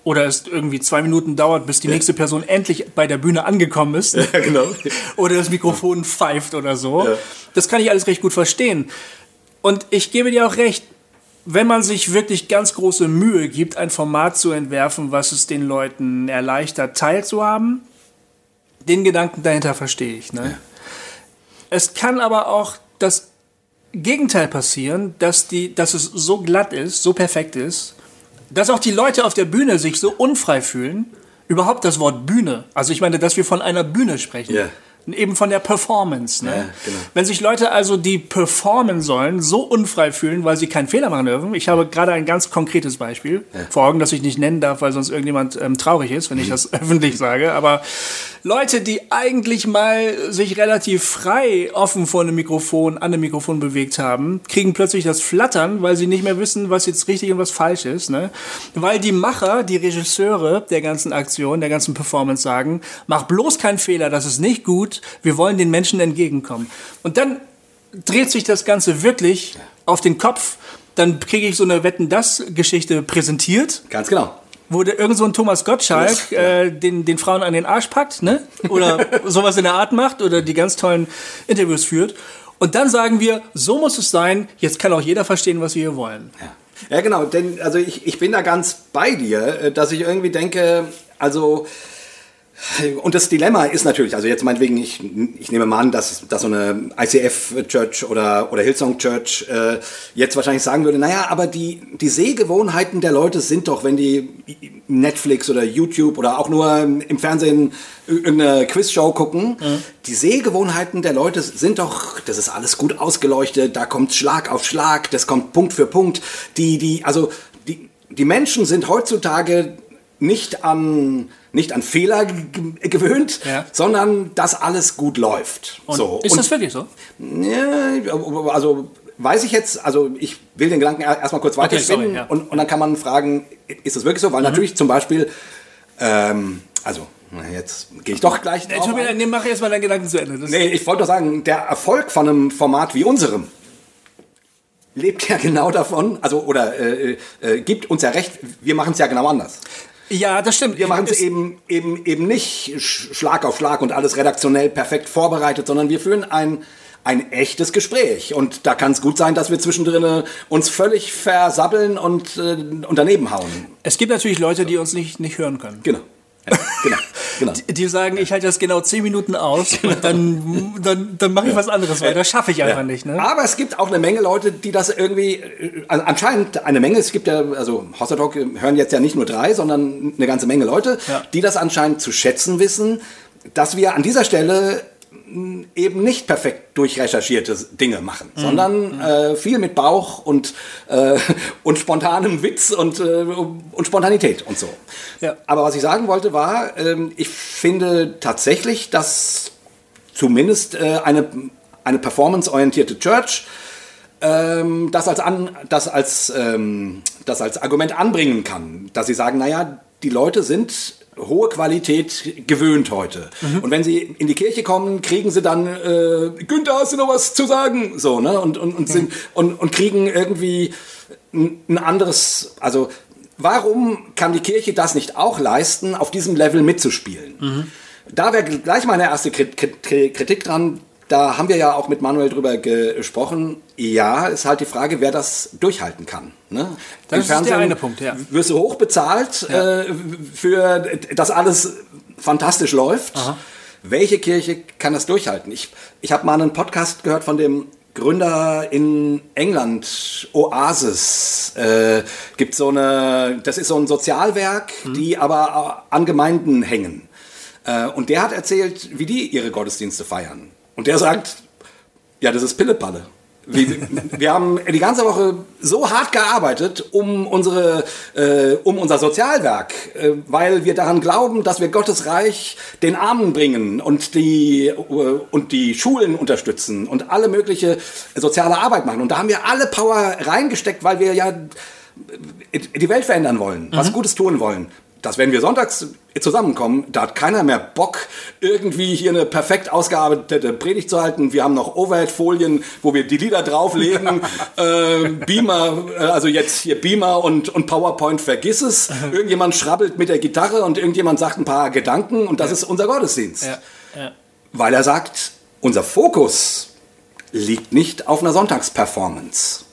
oder es irgendwie zwei Minuten dauert, bis die ja. nächste Person endlich bei der Bühne angekommen ist. Ja, genau. oder das Mikrofon pfeift oder so. Ja. Das kann ich alles recht gut verstehen. Und ich gebe dir auch recht, wenn man sich wirklich ganz große Mühe gibt, ein Format zu entwerfen, was es den Leuten erleichtert, teilzuhaben, den Gedanken dahinter verstehe ich. Ne? Es kann aber auch das Gegenteil passieren, dass, die, dass es so glatt ist, so perfekt ist, dass auch die Leute auf der Bühne sich so unfrei fühlen, überhaupt das Wort Bühne, also ich meine, dass wir von einer Bühne sprechen. Yeah eben von der Performance. Ne? Ja, genau. Wenn sich Leute also, die performen sollen, so unfrei fühlen, weil sie keinen Fehler machen dürfen. Ich habe gerade ein ganz konkretes Beispiel ja. vor Augen, das ich nicht nennen darf, weil sonst irgendjemand ähm, traurig ist, wenn ich das öffentlich sage. Aber Leute, die eigentlich mal sich relativ frei offen vor einem Mikrofon, an einem Mikrofon bewegt haben, kriegen plötzlich das Flattern, weil sie nicht mehr wissen, was jetzt richtig und was falsch ist. Ne? Weil die Macher, die Regisseure der ganzen Aktion, der ganzen Performance sagen, mach bloß keinen Fehler, das ist nicht gut, wir wollen den Menschen entgegenkommen. Und dann dreht sich das Ganze wirklich auf den Kopf. Dann kriege ich so eine Wetten-Das-Geschichte präsentiert. Ganz genau wo der irgend so ein Thomas Gottschalk äh, den, den Frauen an den Arsch packt, ne? Oder sowas in der Art macht oder die ganz tollen Interviews führt. Und dann sagen wir, so muss es sein, jetzt kann auch jeder verstehen, was wir hier wollen. Ja, ja genau, denn also ich, ich bin da ganz bei dir, äh, dass ich irgendwie denke, also und das Dilemma ist natürlich, also jetzt meinetwegen, ich, ich nehme mal an, dass, dass so eine ICF-Church oder, oder Hillsong-Church äh, jetzt wahrscheinlich sagen würde, naja, aber die, die Sehgewohnheiten der Leute sind doch, wenn die Netflix oder YouTube oder auch nur im Fernsehen irgendeine Quizshow gucken, mhm. die Sehgewohnheiten der Leute sind doch, das ist alles gut ausgeleuchtet, da kommt Schlag auf Schlag, das kommt Punkt für Punkt. Die, die, also die, die Menschen sind heutzutage nicht an nicht an Fehler gewöhnt, ja. sondern dass alles gut läuft. Und so. Ist und, das wirklich so? Ja, also weiß ich jetzt, also ich will den Gedanken erstmal kurz weiterspinnen okay, ja. und, und dann kann man fragen, ist das wirklich so? Weil mhm. natürlich zum Beispiel, ähm, also jetzt gehe ich doch gleich drauf. Mir, nee, mach erstmal deinen Gedanken zu Ende. Das nee, ich wollte doch sagen, der Erfolg von einem Format wie unserem lebt ja genau davon, also oder äh, äh, gibt uns ja recht, wir machen es ja genau anders. Ja, das stimmt. Wir machen es eben, eben, eben nicht Schlag auf Schlag und alles redaktionell perfekt vorbereitet, sondern wir führen ein, ein echtes Gespräch. Und da kann es gut sein, dass wir zwischendrin uns völlig versabbeln und, äh, und daneben hauen. Es gibt natürlich Leute, die uns nicht, nicht hören können. Genau. Ja, genau. Genau. Die, die sagen, ich halte das genau zehn Minuten aus und dann, dann, dann mache ich was anderes, weil das schaffe ich einfach nicht. Ne? Aber es gibt auch eine Menge Leute, die das irgendwie, also anscheinend eine Menge, es gibt ja, also Hossa Talk hören jetzt ja nicht nur drei, sondern eine ganze Menge Leute, Ja. die das anscheinend zu schätzen wissen, dass wir an dieser Stelle eben nicht perfekt durchrecherchierte Dinge machen, Mhm. sondern äh, viel mit Bauch und, äh, und spontanem Witz und, äh, und Spontanität und so. Ja. Aber was ich sagen wollte war, ähm, ich finde tatsächlich, dass zumindest äh, eine, eine performanceorientierte Church ähm, das, als an, das, als, ähm, das als Argument anbringen kann. Dass sie sagen, naja, die Leute sind hohe Qualität gewöhnt heute. Und wenn sie in die Kirche kommen, kriegen sie dann, äh, Günther, hast du noch was zu sagen? So, ne? Und, und, und, sind, und, und kriegen irgendwie ein, anderes, also warum kann die Kirche das nicht auch leisten, auf diesem Level mitzuspielen? Da wäre gleich meine erste Krit- Krit- Kritik dran. Da haben wir ja auch mit Manuel drüber gesprochen. Ja, ist halt die Frage, wer das durchhalten kann. Ne? Das Im ist der eine Punkt, ja. Wirst du hoch bezahlt äh, für das alles fantastisch läuft. Welche Kirche kann das durchhalten? Ich, ich habe mal einen Podcast gehört von dem Gründer in England, Oasis, äh, gibt so eine, das ist so ein Sozialwerk, die aber an Gemeinden hängen. Äh, und der hat erzählt, wie die ihre Gottesdienste feiern. Und der sagt, ja, das ist Pillepalle. Wir, wir haben die ganze Woche so hart gearbeitet um, unsere, äh, um unser Sozialwerk, äh, weil wir daran glauben, dass wir Gottes Reich den Armen bringen und die, äh, und die Schulen unterstützen und alle mögliche soziale Arbeit machen. Und da haben wir alle Power reingesteckt, weil wir ja die Welt verändern wollen, was Gutes tun wollen. Dass wenn wir sonntags zusammenkommen, da hat keiner mehr Bock, irgendwie hier eine perfekt ausgearbeitete Predigt zu halten. Wir haben noch Overhead-Folien, wo wir die Lieder drauflegen. äh, Beamer, also jetzt hier Beamer und, und PowerPoint, vergiss es. Irgendjemand schrabbelt mit der Gitarre und irgendjemand sagt ein paar Gedanken und das ist unser Gottesdienst. Ja, ja. Weil er sagt, unser Fokus liegt nicht auf einer Sonntagsperformance.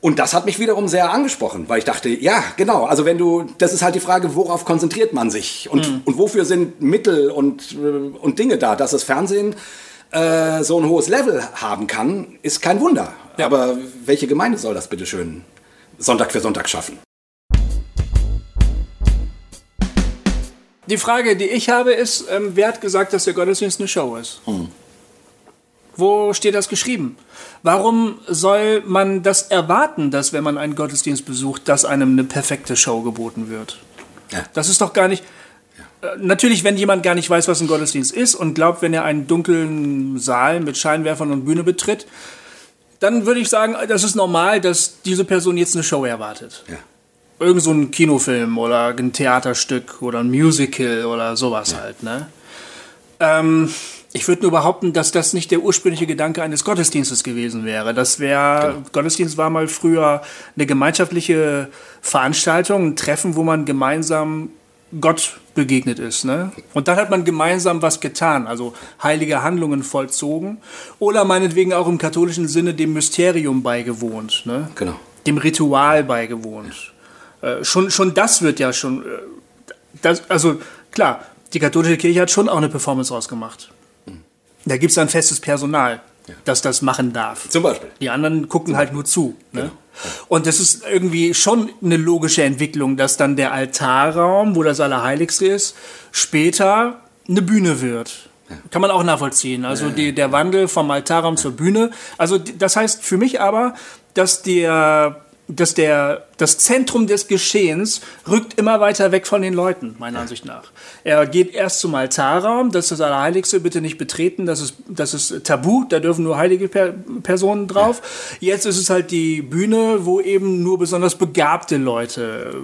Und das hat mich wiederum sehr angesprochen, weil ich dachte, ja, genau, also wenn du, das ist halt die Frage, worauf konzentriert man sich und, und wofür sind Mittel und, äh, und Dinge da, dass das Fernsehen äh, so ein hohes Level haben kann, ist kein Wunder. Ja. Aber welche Gemeinde soll das bitte schön Sonntag für Sonntag schaffen? Die Frage, die ich habe, ist, ähm, wer hat gesagt, dass der Gottesdienst eine Show ist? Wo steht das geschrieben? Warum soll man das erwarten, dass wenn man einen Gottesdienst besucht, dass einem eine perfekte Show geboten wird? Ja. Das ist doch gar nicht. Äh, Natürlich, wenn jemand gar nicht weiß, was ein Gottesdienst ist und glaubt, wenn er einen dunklen Saal mit Scheinwerfern und Bühne betritt, dann würde ich sagen, das ist normal, dass diese Person jetzt eine Show erwartet Ja. irgend so ein Kinofilm oder ein Theaterstück oder ein Musical oder sowas halt, ne? Ähm, ich würde nur behaupten, dass das nicht der ursprüngliche Gedanke eines Gottesdienstes gewesen wäre. Das wäre, Gottesdienst war mal früher eine gemeinschaftliche Veranstaltung, ein Treffen, wo man gemeinsam Gott begegnet ist. Ne? Und dann hat man gemeinsam was getan, also heilige Handlungen vollzogen oder meinetwegen auch im katholischen Sinne dem Mysterium beigewohnt. Ne? Genau. dem Ritual beigewohnt. Äh, schon, schon das wird ja schon. Äh, das, also klar, die katholische Kirche hat schon auch eine Performance rausgemacht. Da gibt es ein festes Personal, das das machen darf. Zum Beispiel. Die anderen gucken halt nur zu. Ne? Und das ist irgendwie schon eine logische Entwicklung, dass dann der Altarraum, wo das Allerheiligste ist, später eine Bühne wird. Kann man auch nachvollziehen. Also die, der Wandel vom Altarraum zur Bühne. Also das heißt für mich aber, dass der dass der, das Zentrum des Geschehens rückt immer weiter weg von den Leuten, meiner Ansicht nach. Er geht erst zum Altarraum, das ist das Allerheiligste, bitte nicht betreten, das ist, das ist tabu, da dürfen nur heilige per Personen drauf. Jetzt ist es halt die Bühne, wo eben nur besonders begabte Leute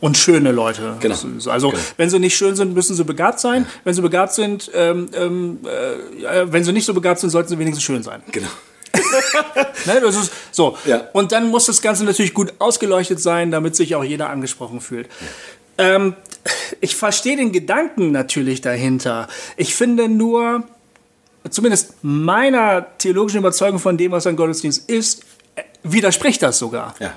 und schöne Leute. Genau. Also Genau. wenn sie nicht schön sind, müssen sie begabt sein. Wenn sie begabt sind, ähm, ähm, äh, wenn sie nicht so begabt sind, sollten sie wenigstens schön sein. Genau. Ne, das ist so. Ja. Und dann muss das Ganze natürlich gut ausgeleuchtet sein, damit sich auch jeder angesprochen fühlt. Ähm, ich verstehe den Gedanken natürlich dahinter. Ich finde nur, zumindest meiner theologischen Überzeugung von dem, was ein Gottesdienst ist, widerspricht das sogar. Ja.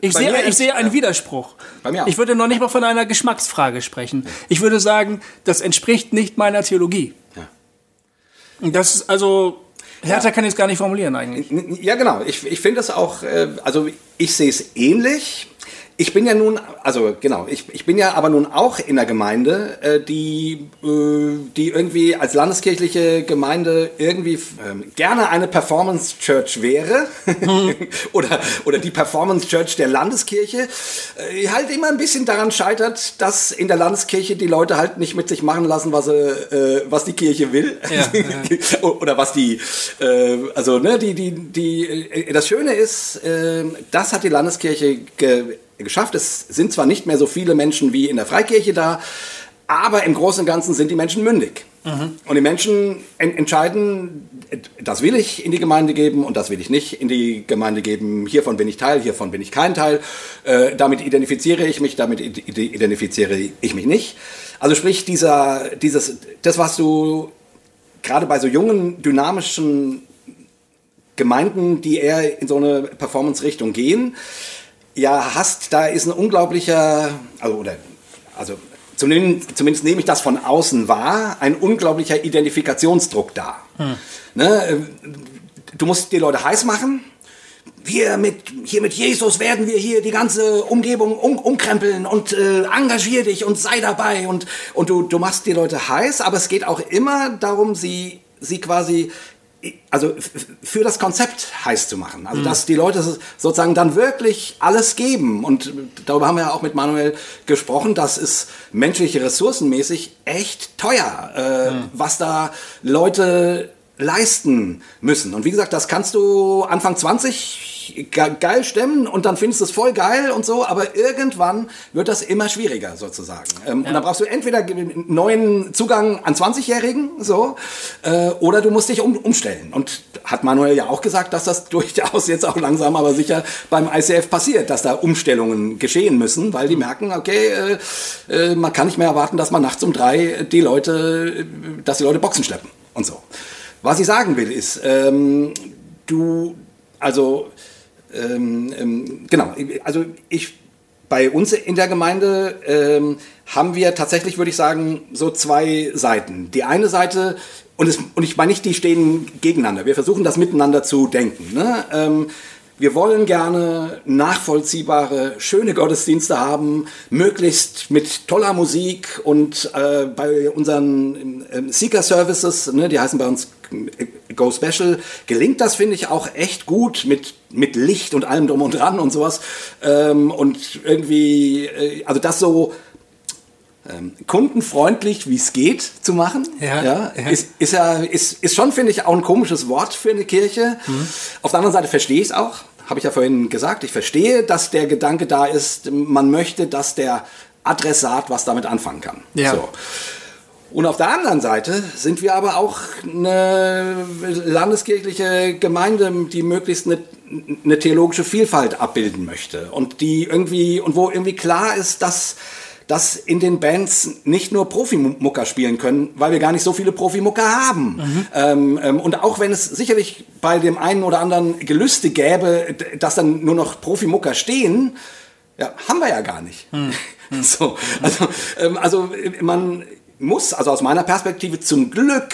Ich sehe, ich sehe einen Widerspruch. Bei mir auch. Ich würde noch nicht mal von einer Geschmacksfrage sprechen. Ich würde sagen, das entspricht nicht meiner Theologie. Ja. Das ist also, härter kann ich es gar nicht formulieren eigentlich. Ja, genau. Ich, ich finde es auch, äh, also ich sehe es ähnlich. Ich bin ja nun, also genau, ich, ich bin ja aber nun auch in der Gemeinde, äh, die, äh, die irgendwie als landeskirchliche Gemeinde irgendwie ähm, gerne eine Performance Church wäre. oder, oder die Performance Church der Landeskirche. Äh, halt immer ein bisschen daran scheitert, dass in der Landeskirche die Leute halt nicht mit sich machen lassen, was, sie, äh, was die Kirche will. Ja, oder was die, äh, also ne, die, die, die, äh, das Schöne ist, äh, das hat die Landeskirche ge geschafft. Es sind zwar nicht mehr so viele Menschen wie in der Freikirche da, aber im Großen und Ganzen sind die Menschen mündig. Und die Menschen en entscheiden, das will ich in die Gemeinde geben und das will ich nicht in die Gemeinde geben. Hiervon bin ich Teil, hiervon bin ich kein Teil. Äh, damit identifiziere ich mich, damit ide- identifiziere ich mich nicht. Also sprich, dieser, dieses, das, was du gerade bei so jungen, dynamischen Gemeinden, die eher in so eine Performance-Richtung gehen, ja hast, da ist ein unglaublicher, also, oder, also zumindest, zumindest nehme ich das von außen wahr, ein unglaublicher Identifikationsdruck da. Ne? äh, Du musst die Leute heiß machen. Wir mit, hier mit Jesus werden wir hier die ganze Umgebung um, umkrempeln und äh, engagier dich und sei dabei und, und du, du machst die Leute heiß, aber es geht auch immer darum, sie, sie quasi also für das Konzept heiß zu machen. Also dass die Leute sozusagen dann wirklich alles geben. Und darüber haben wir ja auch mit Manuel gesprochen, das ist menschliche ressourcenmäßig echt teuer, äh, was da Leute leisten müssen. Und wie gesagt, das kannst du Anfang 20 ge geil stemmen und dann findest du es voll geil und so, aber irgendwann wird das immer schwieriger sozusagen. Ähm, Und dann brauchst du entweder einen neuen Zugang an 20-Jährigen, so, äh, oder du musst dich um, umstellen. Und hat Manuel ja auch gesagt, dass das durchaus jetzt auch langsam, aber sicher beim ICF passiert, dass da Umstellungen geschehen müssen, weil die merken, okay, äh, äh, man kann nicht mehr erwarten, dass man nachts um drei die Leute, dass die Leute Boxen schleppen und so. Was ich sagen will ist, ähm, du, also, ähm, ähm, genau, also ich, bei uns in der Gemeinde ähm, haben wir tatsächlich, würde ich sagen, so zwei Seiten. Die eine Seite, und, es, und ich meine nicht, die stehen gegeneinander, wir versuchen das miteinander zu denken. Ne? Ähm, wir wollen gerne nachvollziehbare, schöne Gottesdienste haben, möglichst mit toller Musik und äh, bei unseren ähm, Seeker Services, ne, die heißen bei uns äh, Go Special, gelingt das, finde ich, auch echt gut mit, mit Licht und allem drum und dran und sowas. Ähm, und irgendwie, äh, also das so ähm, kundenfreundlich, wie es geht, zu machen. Ja, ja, ja. Ist, ist ja ist, ist schon, finde ich, auch ein komisches Wort für eine Kirche. Mhm. Auf der anderen Seite verstehe ich es auch. Habe ich ja vorhin gesagt. Ich verstehe, dass der Gedanke da ist, man möchte, dass der Adressat was damit anfangen kann. Ja. So. Und auf der anderen Seite sind wir aber auch eine landeskirchliche Gemeinde, die möglichst eine, eine theologische Vielfalt abbilden möchte und die irgendwie und wo irgendwie klar ist, dass dass in den Bands nicht nur Profimucker spielen können, weil wir gar nicht so viele Profimucker haben. Ähm, ähm, und auch wenn es sicherlich bei dem einen oder anderen Gelüste gäbe, dass dann nur noch Profimucker stehen, ja, haben wir ja gar nicht. So, also, ähm, also äh, man muss, also aus meiner Perspektive zum Glück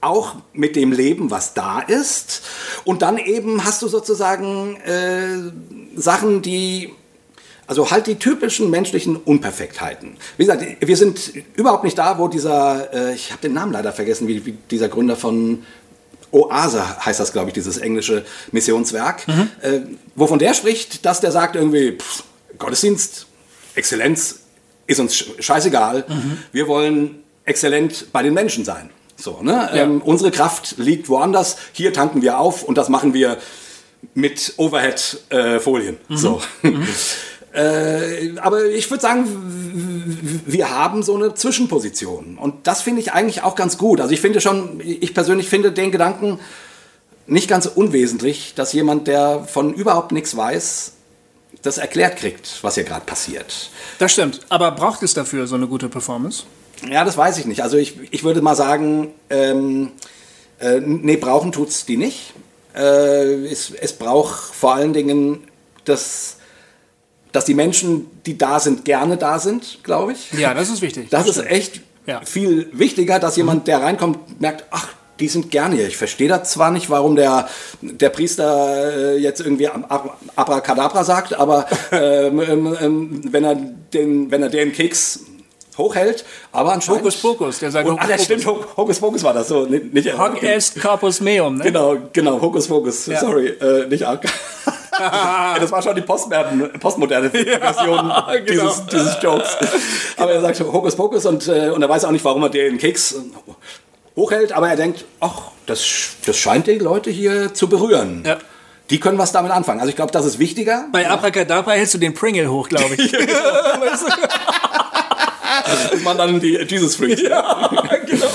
auch mit dem Leben, was da ist. Und dann eben hast du sozusagen äh, Sachen, die also halt die typischen menschlichen Unperfektheiten. Wie gesagt, wir sind überhaupt nicht da, wo dieser, äh, ich habe den Namen leider vergessen, wie, wie dieser Gründer von Oase heißt das, glaube ich, dieses englische Missionswerk, äh, wovon der spricht, dass der sagt irgendwie, pff, Gottesdienst, Exzellenz ist uns sch- scheißegal, wir wollen exzellent bei den Menschen sein. So, ne? ähm, unsere Kraft liegt woanders, hier tanken wir auf und das machen wir mit Overhead-Folien. So. Äh, aber ich würde sagen, wir haben so eine Zwischenposition. Und das finde ich eigentlich auch ganz gut. Also ich finde schon, ich persönlich finde den Gedanken nicht ganz unwesentlich, dass jemand, der von überhaupt nichts weiß, das erklärt kriegt, was hier gerade passiert. Das stimmt. Aber braucht es dafür so eine gute Performance? Ja, das weiß ich nicht. Also ich, ich würde mal sagen, ähm, äh, nee, brauchen tut's die nicht. Äh, es, es braucht vor allen Dingen das dass die Menschen, die da sind, gerne da sind, glaube ich. Ja, das ist wichtig. Das, das ist echt ja. viel wichtiger, dass jemand, der reinkommt, merkt, ach, die sind gerne hier. Ich verstehe das zwar nicht, warum der, der Priester äh, jetzt irgendwie Abracadabra sagt, aber ähm, ähm, ähm, wenn, er den, wenn er den Keks hochhält, aber anscheinend... Hokus Pokus, der sagt und, Hokus, ah, stimmt, Hokus Pokus war das so. Nicht, nicht, Hoc est corpus meum, ne? Genau, genau, Hokus Pokus, ja. sorry, äh, nicht das war schon die postmoderne, postmoderne Version ja, genau. dieses, dieses Jokes. Aber er sagt Hokus Pokus und, äh, und er weiß auch nicht, warum er den Keks hochhält, aber er denkt, ach, das, das scheint die Leute hier zu berühren. Ja. Die können was damit anfangen. Also ich glaube, das ist wichtiger. Bei Abracadabra hältst du den Pringle hoch, glaube ich. ja, genau. man dann die Jesus Freaks. Ja, genau.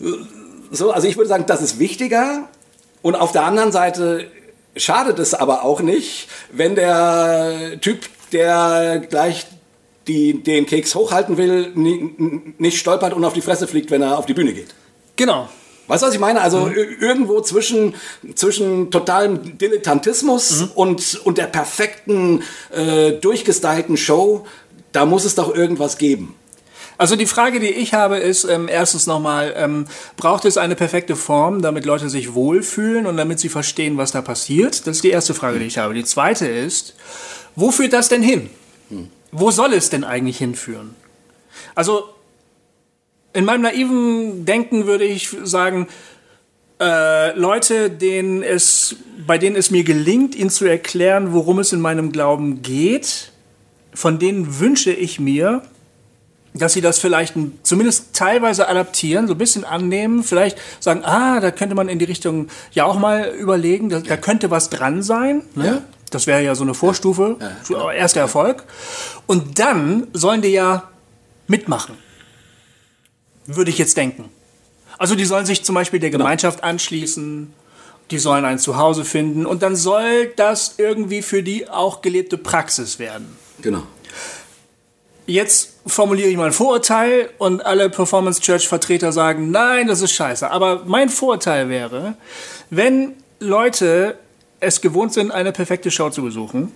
Ähm, so, also ich würde sagen, das ist wichtiger. Und auf der anderen Seite schadet es aber auch nicht, wenn der Typ, der gleich die, den Keks hochhalten will, nicht stolpert und auf die Fresse fliegt, wenn er auf die Bühne geht. Genau. Weißt du, was ich meine? Also mhm. irgendwo zwischen, zwischen totalem Dilettantismus mhm. und, und der perfekten, äh, durchgestylten Show, da muss es doch irgendwas geben. Also die Frage, die ich habe, ist ähm, erstens nochmal, ähm, braucht es eine perfekte Form, damit Leute sich wohlfühlen und damit sie verstehen, was da passiert? Das ist die erste Frage, die ich habe. Die zweite ist, wo führt das denn hin? Hm. Wo soll es denn eigentlich hinführen? Also in meinem naiven Denken würde ich sagen, äh, Leute, denen es, bei denen es mir gelingt, ihnen zu erklären, worum es in meinem Glauben geht, von denen wünsche ich mir, dass sie das vielleicht zumindest teilweise adaptieren, so ein bisschen annehmen, vielleicht sagen, ah, da könnte man in die Richtung ja auch mal überlegen, da, da könnte was dran sein. Ne? Ja. Das wäre ja so eine Vorstufe, ja, genau. erster Erfolg. Und dann sollen die ja mitmachen. Würde ich jetzt denken. Also die sollen sich zum Beispiel der genau. Gemeinschaft anschließen, die sollen ein Zuhause finden und dann soll das irgendwie für die auch gelebte Praxis werden. Genau. Jetzt formuliere ich mal ein Vorurteil und alle Performance Church Vertreter sagen, nein, das ist scheiße. Aber mein Vorurteil wäre, wenn Leute es gewohnt sind, eine perfekte Show zu besuchen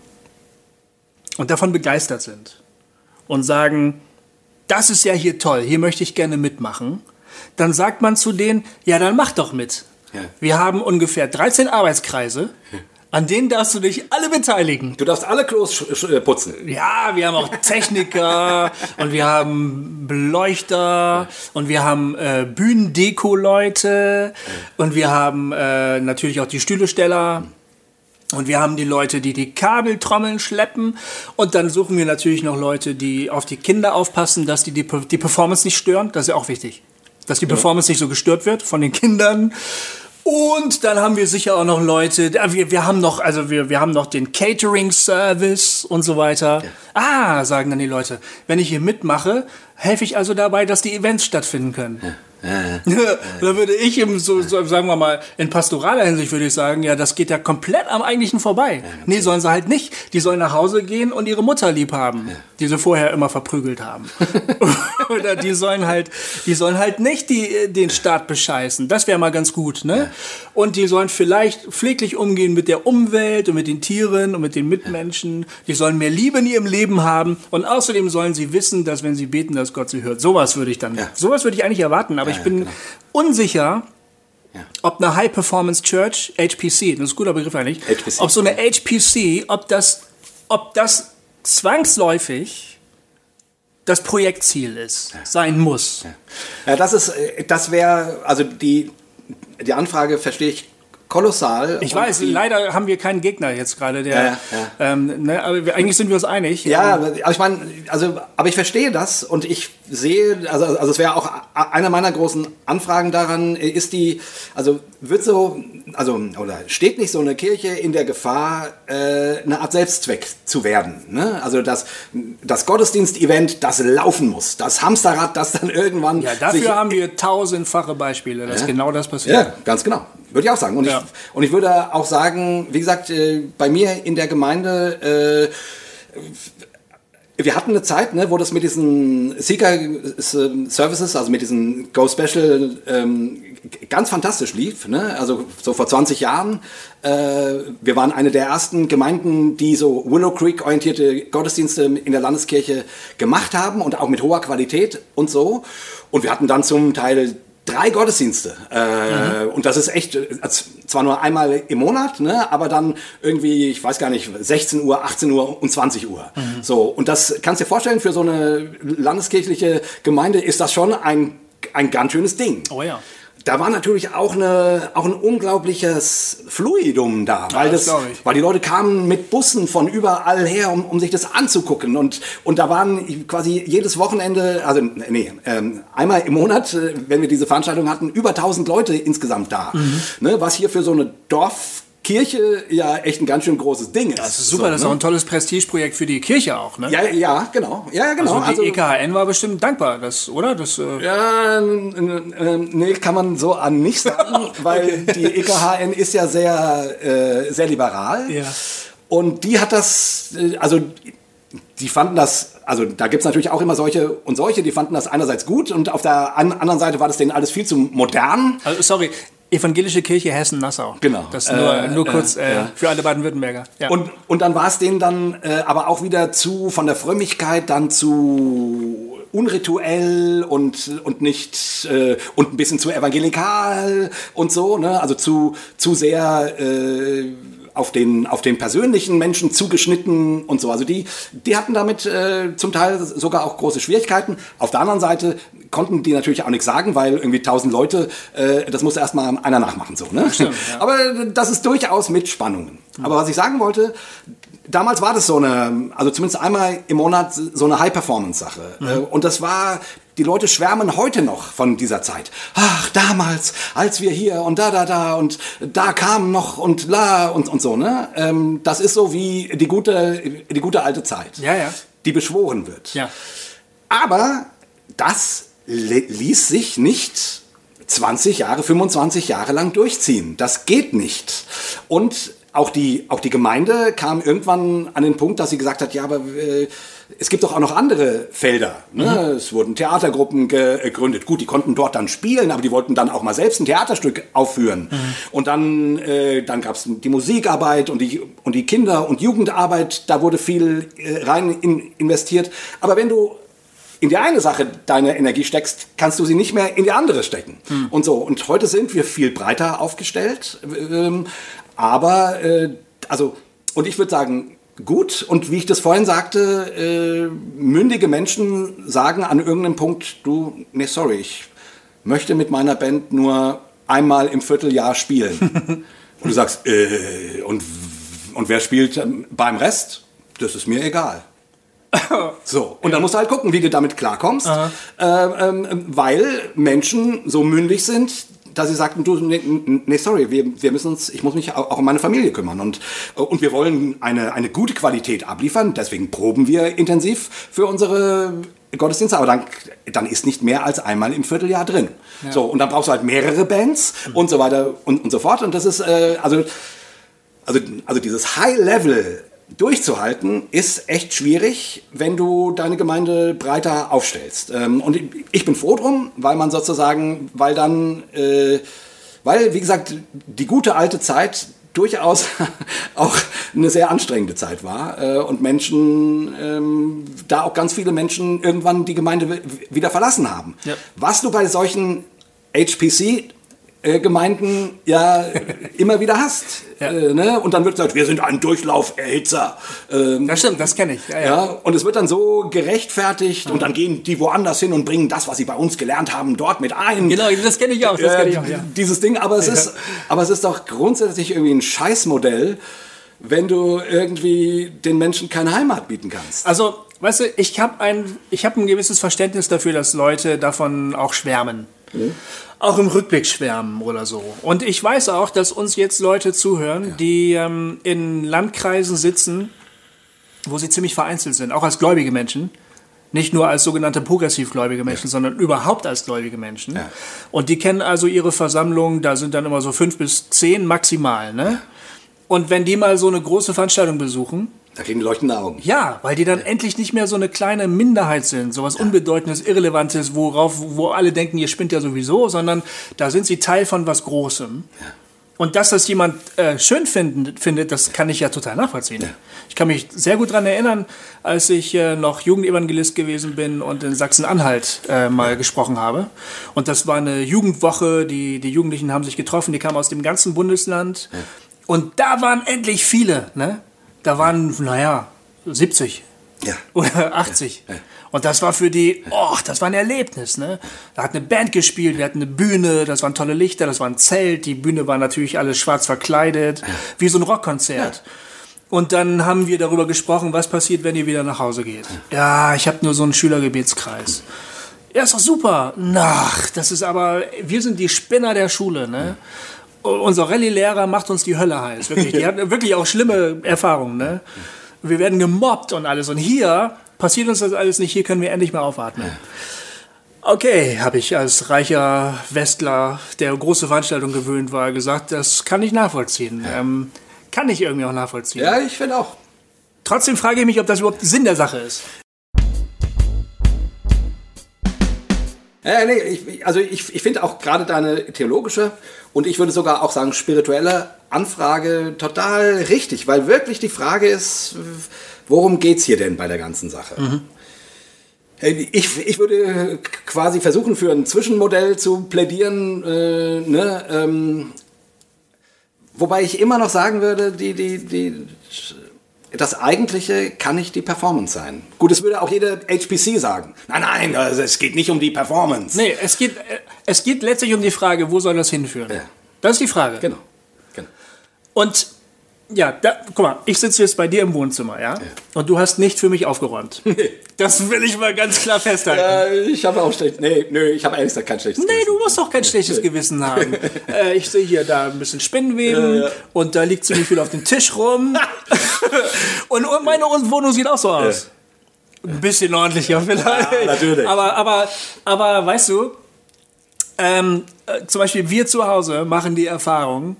und davon begeistert sind und sagen, das ist ja hier toll, hier möchte ich gerne mitmachen, dann sagt man zu denen, ja, dann mach doch mit. Ja. Wir haben ungefähr 13 Arbeitskreise. Ja. An denen darfst du dich alle beteiligen. Du darfst alle Klos äh, putzen. Ja, wir haben auch Techniker und wir haben Beleuchter und wir haben äh, Bühnendeko-Leute und wir haben äh, natürlich auch die Stühlesteller. Und wir haben die Leute, die die Kabeltrommeln schleppen. Und dann suchen wir natürlich noch Leute, die auf die Kinder aufpassen, dass die die, die Performance nicht stören. Das ist ja auch wichtig. Dass die Performance nicht so gestört wird von den Kindern. Und dann haben wir sicher auch noch Leute, wir, wir haben noch, also wir, wir haben noch den Catering-Service und so weiter. Ja. Ah, sagen dann die Leute, wenn ich hier mitmache, helfe ich also dabei, dass die Events stattfinden können. Ja. Ja, da würde ich im, so, so, sagen wir mal, in pastoraler Hinsicht würde ich sagen, ja, das geht ja komplett am Eigentlichen vorbei. Ja, nee, sollen sie halt nicht. Die sollen nach Hause gehen und ihre Mutter lieb haben, ja. die sie vorher immer verprügelt haben. Oder die sollen halt, die sollen halt nicht die, den Staat bescheißen. Das wäre mal ganz gut, ne? Und die sollen vielleicht pfleglich umgehen mit der Umwelt und mit den Tieren und mit den Mitmenschen. Die sollen mehr Liebe in ihrem Leben haben. Und außerdem sollen sie wissen, dass wenn sie beten, dass Gott sie hört. Sowas würde ich dann, sowas würde ich eigentlich erwarten. Aber ich bin genau. unsicher, ob eine High Performance Church, HPC, das ist ein guter Begriff eigentlich, HPC. ob so eine HPC, ob das, ob das zwangsläufig das Projektziel ist, sein muss. Ja, ja das ist, äh, das wäre, also die, die Anfrage verstehe ich kolossal. Ich weiß, leider haben wir keinen Gegner jetzt gerade, der. Ja, ja. Ähm, ne, aber wir, eigentlich sind wir uns einig. Ja, aber ich meine, also, aber ich verstehe das und ich sehe, also, also es wäre auch einer meiner großen Anfragen daran, ist die, also wird so, also oder steht nicht so eine Kirche in der Gefahr, äh, eine Art Selbstzweck zu werden? Ne? Also das, das Gottesdienst-Event, das laufen muss, das Hamsterrad, das dann irgendwann. Ja, dafür haben wir tausendfache Beispiele, dass ja? genau das passiert. Ja, ganz genau. Würde ich auch sagen. Und, und ich würde auch sagen, wie gesagt, äh, bei mir in der Gemeinde, äh, wir hatten eine Zeit, ne, wo das mit diesen Seeker Services, also mit diesen Go Special ähm, ganz fantastisch lief. Ne? Also so vor 20 Jahren. Äh, wir waren eine der ersten Gemeinden, die so Willow Creek orientierte Gottesdienste in der Landeskirche gemacht haben und auch mit hoher Qualität und so. Und wir hatten dann zum Teil drei Gottesdienste. Äh, mhm. Und das ist echt, also zwar nur einmal im Monat, ne, aber dann irgendwie, ich weiß gar nicht, 16 Uhr, 18 Uhr und 20 Uhr. Mhm. So, und das kannst du dir vorstellen, für so eine landeskirchliche Gemeinde ist das schon ein, ein ganz schönes Ding. Oh ja da war natürlich auch, eine, auch ein unglaubliches Fluidum da, weil, das, das weil die Leute kamen mit Bussen von überall her, um, um sich das anzugucken. Und, und da waren quasi jedes Wochenende, also nee, ähm, einmal im Monat, äh, wenn wir diese Veranstaltung hatten, über 1000 Leute insgesamt da. Mhm. Ne, was hier für so eine Dorf Kirche ja echt ein ganz schön großes Ding ist. Das ist super, so, das ist ne? auch ein tolles Prestigeprojekt für die Kirche auch, ne? Ja, ja, genau. Ja, genau. Also die also, EKHN war bestimmt dankbar, das, oder? Das, äh ja, nee, kann man so an nicht sagen, weil okay. die EKHN ist ja sehr, äh, sehr liberal. Ja. Und die hat das, äh, also die fanden das, also da gibt es natürlich auch immer solche und solche, die fanden das einerseits gut und auf der anderen Seite war das denen alles viel zu modern. Also, sorry, Evangelische Kirche Hessen-Nassau. Genau. Das nur, äh, nur kurz äh, ja. für alle Baden-Württemberger. Ja. Und, und dann war es denen dann äh, aber auch wieder zu, von der Frömmigkeit dann zu unrituell und, und nicht, äh, und ein bisschen zu evangelikal und so, ne? Also zu, zu sehr, äh, auf den, auf den persönlichen Menschen zugeschnitten und so. Also die, die hatten damit äh, zum Teil sogar auch große Schwierigkeiten. Auf der anderen Seite konnten die natürlich auch nichts sagen, weil irgendwie tausend Leute, äh, das muss erstmal einer nachmachen. So, ne? Stimmt, ja. Aber das ist durchaus mit Spannungen. Mhm. Aber was ich sagen wollte, damals war das so eine, also zumindest einmal im Monat so eine High-Performance-Sache. Mhm. Und das war die Leute schwärmen heute noch von dieser Zeit. Ach, damals, als wir hier und da, da, da und da kamen noch und la und, und so, ne? Ähm, das ist so wie die gute, die gute alte Zeit. Ja, ja. Die beschworen wird. Ja. Aber das ließ sich nicht 20 Jahre, 25 Jahre lang durchziehen. Das geht nicht. Und auch die, auch die Gemeinde kam irgendwann an den Punkt, dass sie gesagt hat, ja, aber äh, es gibt doch auch noch andere Felder. Ne? Mhm. Es wurden Theatergruppen gegründet. Gut, die konnten dort dann spielen, aber die wollten dann auch mal selbst ein Theaterstück aufführen. Mhm. Und dann, äh, dann gab es die Musikarbeit und die, und die Kinder- und Jugendarbeit. Da wurde viel äh, rein in, investiert. Aber wenn du in die eine Sache deine Energie steckst, kannst du sie nicht mehr in die andere stecken. Mhm. Und so. Und heute sind wir viel breiter aufgestellt. Ähm, aber, äh, also, und ich würde sagen, gut. Und wie ich das vorhin sagte, äh, mündige Menschen sagen an irgendeinem Punkt, du, nee, sorry, ich möchte mit meiner Band nur einmal im Vierteljahr spielen. und du sagst, äh, und, und wer spielt beim Rest? Das ist mir egal. So, und dann musst du halt gucken, wie du damit klarkommst, äh, ähm, weil Menschen so mündig sind, dass sie sagten, du, nee, nee sorry, wir, wir müssen uns, ich muss mich auch um meine Familie kümmern und, und wir wollen eine, eine gute Qualität abliefern, deswegen proben wir intensiv für unsere Gottesdienste, aber dann, dann ist nicht mehr als einmal im Vierteljahr drin. Ja. So, und dann brauchst du halt mehrere Bands mhm. und so weiter und, und so fort. Und das ist, äh, also, also, also dieses High-Level durchzuhalten, ist echt schwierig, wenn du deine Gemeinde breiter aufstellst. Ähm, und ich bin froh drum, weil man sozusagen, weil dann, äh, weil, wie gesagt, die gute alte Zeit durchaus auch eine sehr anstrengende Zeit war äh, und Menschen, ähm, da auch ganz viele Menschen irgendwann die Gemeinde wieder verlassen haben. Ja. Was du bei solchen HPC äh, Gemeinden ja immer wieder hast. Ja. Äh, ne? Und dann wird gesagt, wir sind ein Durchlauferhitzer. Ähm, das stimmt, das kenne ich. Ja, ja. und es wird dann so gerechtfertigt und dann gehen die woanders hin und bringen das, was sie bei uns gelernt haben, dort mit ein. Genau, das kenne ich auch. Das kenn ich auch ja. Dieses Ding, aber es, ist, aber es ist doch grundsätzlich irgendwie ein Scheißmodell, wenn du irgendwie den Menschen keine Heimat bieten kannst. Also, weißt du, ich habe ein, hab ein gewisses Verständnis dafür, dass Leute davon auch schwärmen. Mhm auch im Rückblick schwärmen oder so. Und ich weiß auch, dass uns jetzt Leute zuhören, ja. die ähm, in Landkreisen sitzen, wo sie ziemlich vereinzelt sind, auch als gläubige Menschen. Nicht nur als sogenannte progressivgläubige Menschen, ja. sondern überhaupt als gläubige Menschen. Ja. Und die kennen also ihre Versammlung, da sind dann immer so fünf bis zehn maximal. Ne? Und wenn die mal so eine große Veranstaltung besuchen, Da kriegen die leuchtende Augen. Ja, weil die dann endlich nicht mehr so eine kleine Minderheit sind, sowas Unbedeutendes, Irrelevantes, worauf, wo alle denken, ihr spinnt ja sowieso, sondern da sind sie Teil von was Großem. Und dass das jemand äh, schön finden, findet, das kann ich ja total nachvollziehen. Ich kann mich sehr gut daran erinnern, als ich äh, noch Jugendevangelist gewesen bin und in Sachsen-Anhalt äh, mal gesprochen habe. Und das war eine Jugendwoche, die, die Jugendlichen haben sich getroffen, die kamen aus dem ganzen Bundesland. Und da waren endlich viele. Ne? Da waren, naja, 70 Ja. oder 80. Und das war für die, oh, das war ein Erlebnis, ne? Da hat eine Band gespielt, wir hatten eine Bühne, das waren tolle Lichter, das war ein Zelt, die Bühne war natürlich alles schwarz verkleidet, wie so ein Rockkonzert. Und dann haben wir darüber gesprochen, was passiert, wenn ihr wieder nach Hause geht. Ja, ich habe nur so einen Schülergebetskreis. Ja, ist doch super. Ach, das ist aber, wir sind die Spinner der Schule, ne? Unser Rallye-Lehrer macht uns die Hölle heiß. Wirklich. Die hat wirklich auch schlimme Erfahrungen, ne? Wir werden gemobbt und alles. Und hier passiert uns das alles nicht. Hier können wir endlich mal aufatmen. Okay, habe ich als reicher Westler, der große Veranstaltungen gewöhnt war, gesagt, das kann ich nachvollziehen. Ähm, kann ich irgendwie auch nachvollziehen. Ja, ich finde auch. Trotzdem frage ich mich, ob das überhaupt Sinn der Sache ist. Ja, nee, ich, also ich, ich finde auch gerade deine theologische und ich würde sogar auch sagen spirituelle Anfrage total richtig, weil wirklich die Frage ist, worum geht's hier denn bei der ganzen Sache? Hey, Ich, ich würde quasi versuchen, für ein Zwischenmodell zu plädieren, äh, ne, ähm, wobei ich immer noch sagen würde, die, die, die, das Eigentliche kann nicht die Performance sein. Gut, es würde auch jeder HPC sagen. Nein, nein, also es geht nicht um die Performance. Nee, es geht, äh, es geht letztlich um die Frage, wo soll das hinführen? Ja. Das ist die Frage. Genau. genau. Und ja, da, guck mal, ich sitze jetzt bei dir im Wohnzimmer, ja? Und du hast nicht für mich aufgeräumt. Das will ich mal ganz klar festhalten. Äh, ich habe auch schlecht. Nee, nö, ich habe ehrlich gesagt kein schlechtes Nee, du musst doch kein schlechtes Gewissen haben. Äh, ich sehe hier da ein bisschen Spinnenweben Ja, ja. und da liegt ziemlich viel auf dem Tisch rum. und, und meine Wohnung sieht auch so aus. Ein bisschen ordentlicher vielleicht. natürlich. Aber, aber, aber weißt du, ähm, äh, zum Beispiel wir zu Hause machen die Erfahrung,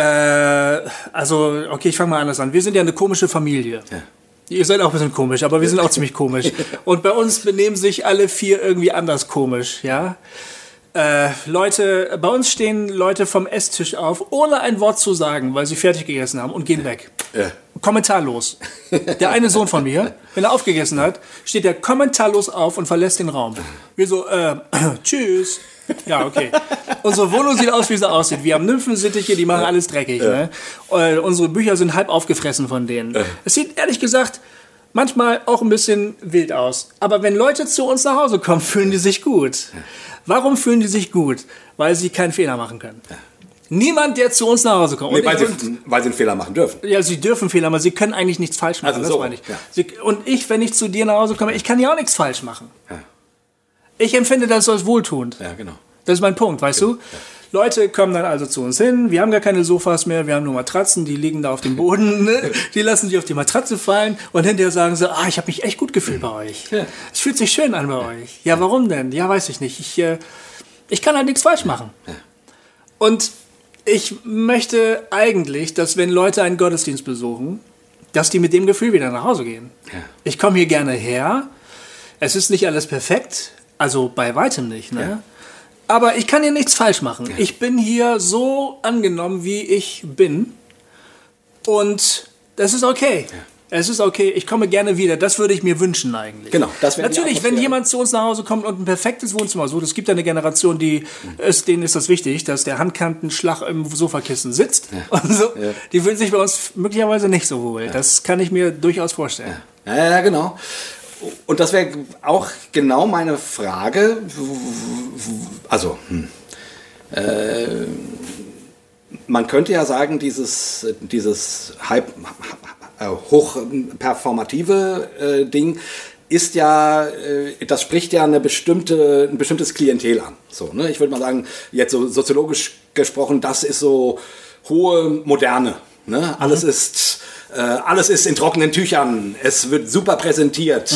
äh, also, okay, ich fange mal anders an. Wir sind ja eine komische Familie. Ihr seid auch ein bisschen komisch, aber wir sind auch ziemlich komisch. Und bei uns benehmen sich alle vier irgendwie anders komisch, ja. Äh, Leute, bei uns stehen Leute vom Esstisch auf, ohne ein Wort zu sagen, weil sie fertig gegessen haben und gehen weg. Ja. Kommentarlos. Der eine Sohn von mir, wenn er aufgegessen hat, steht er kommentarlos auf und verlässt den Raum. Wir so, äh, tschüss. Ja, okay. Unsere Wohnung sieht aus, wie sie aussieht. Wir haben Nymphensittiche, die machen alles dreckig. Ne? Äh, unsere Bücher sind halb aufgefressen von denen. Es sieht ehrlich gesagt manchmal auch ein bisschen wild aus. Aber wenn Leute zu uns nach Hause kommen, fühlen die sich gut. Warum fühlen die sich gut? Weil sie keinen Fehler machen können. Niemand, der zu uns nach Hause kommt. Nee, weil, ich- und- sie, weil sie einen Fehler machen dürfen. ja, sie dürfen Fehler machen, sie können eigentlich nichts falsch machen. Also das so, meine ich. ja. Sie, und ich, wenn ich zu dir nach Hause komme, ich kann ja auch nichts falsch machen. Ich empfinde das als wohltuend. Ja, genau. Das ist mein Punkt, weißt du? Leute kommen dann also zu uns hin, wir haben gar keine Sofas mehr, wir haben nur Matratzen, die liegen da auf dem Boden, ne? die lassen sich auf die Matratze fallen und hinterher sagen sie, ah, ich habe mich echt gut gefühlt bei euch. Es fühlt sich schön an bei euch. Ja, warum denn? Ja, weiß ich nicht. Ich, äh, ich kann halt nichts falsch machen. Und ich möchte eigentlich, dass wenn Leute einen Gottesdienst besuchen, dass die mit dem Gefühl wieder nach Hause gehen. Ich komme hier gerne her. Es ist nicht alles perfekt, also bei weitem nicht. Ne? Aber ich kann hier nichts falsch machen. Ich bin hier so angenommen, wie ich bin. Und das ist okay. Es ist okay, ich komme gerne wieder. Das würde ich mir wünschen eigentlich. Genau, das wäre Natürlich, wenn jemand zu uns nach Hause kommt und ein perfektes Wohnzimmer sucht, es gibt ja eine Generation, die ist, denen ist das wichtig, dass der Handkantenschlag im Sofakissen sitzt. Und so, Die fühlen sich bei uns möglicherweise nicht so wohl. Das kann ich mir durchaus vorstellen. Ja, ja, genau. Und das wäre auch genau meine Frage. Also, hm. äh, man könnte ja sagen, dieses, dieses Hype, äh, hochperformative äh, Ding ist ja, äh, das spricht ja eine bestimmte, ein bestimmtes Klientel an. So, ne? Ich würde mal sagen, jetzt so soziologisch gesprochen, das ist so hohe Moderne. Ne? Alles ist äh, alles ist in trockenen Tüchern. Es wird super präsentiert.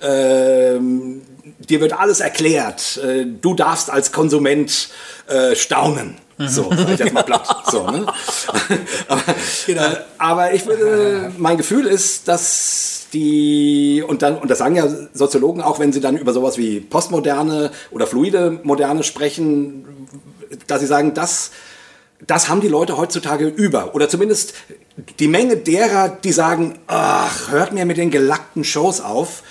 Ähm, dir wird alles erklärt. Äh, du darfst als Konsument äh, staunen. So, sag ich jetzt mal platt. So, ne? aber, genau. äh, aber ich würde, mein Gefühl ist, dass die, und, dann, und das sagen ja Soziologen auch, wenn sie dann über sowas wie Postmoderne oder fluide Moderne sprechen, dass sie sagen, das, das haben die Leute heutzutage über. Oder zumindest die Menge derer, die sagen, ach, hört mir mit den gelackten Shows auf.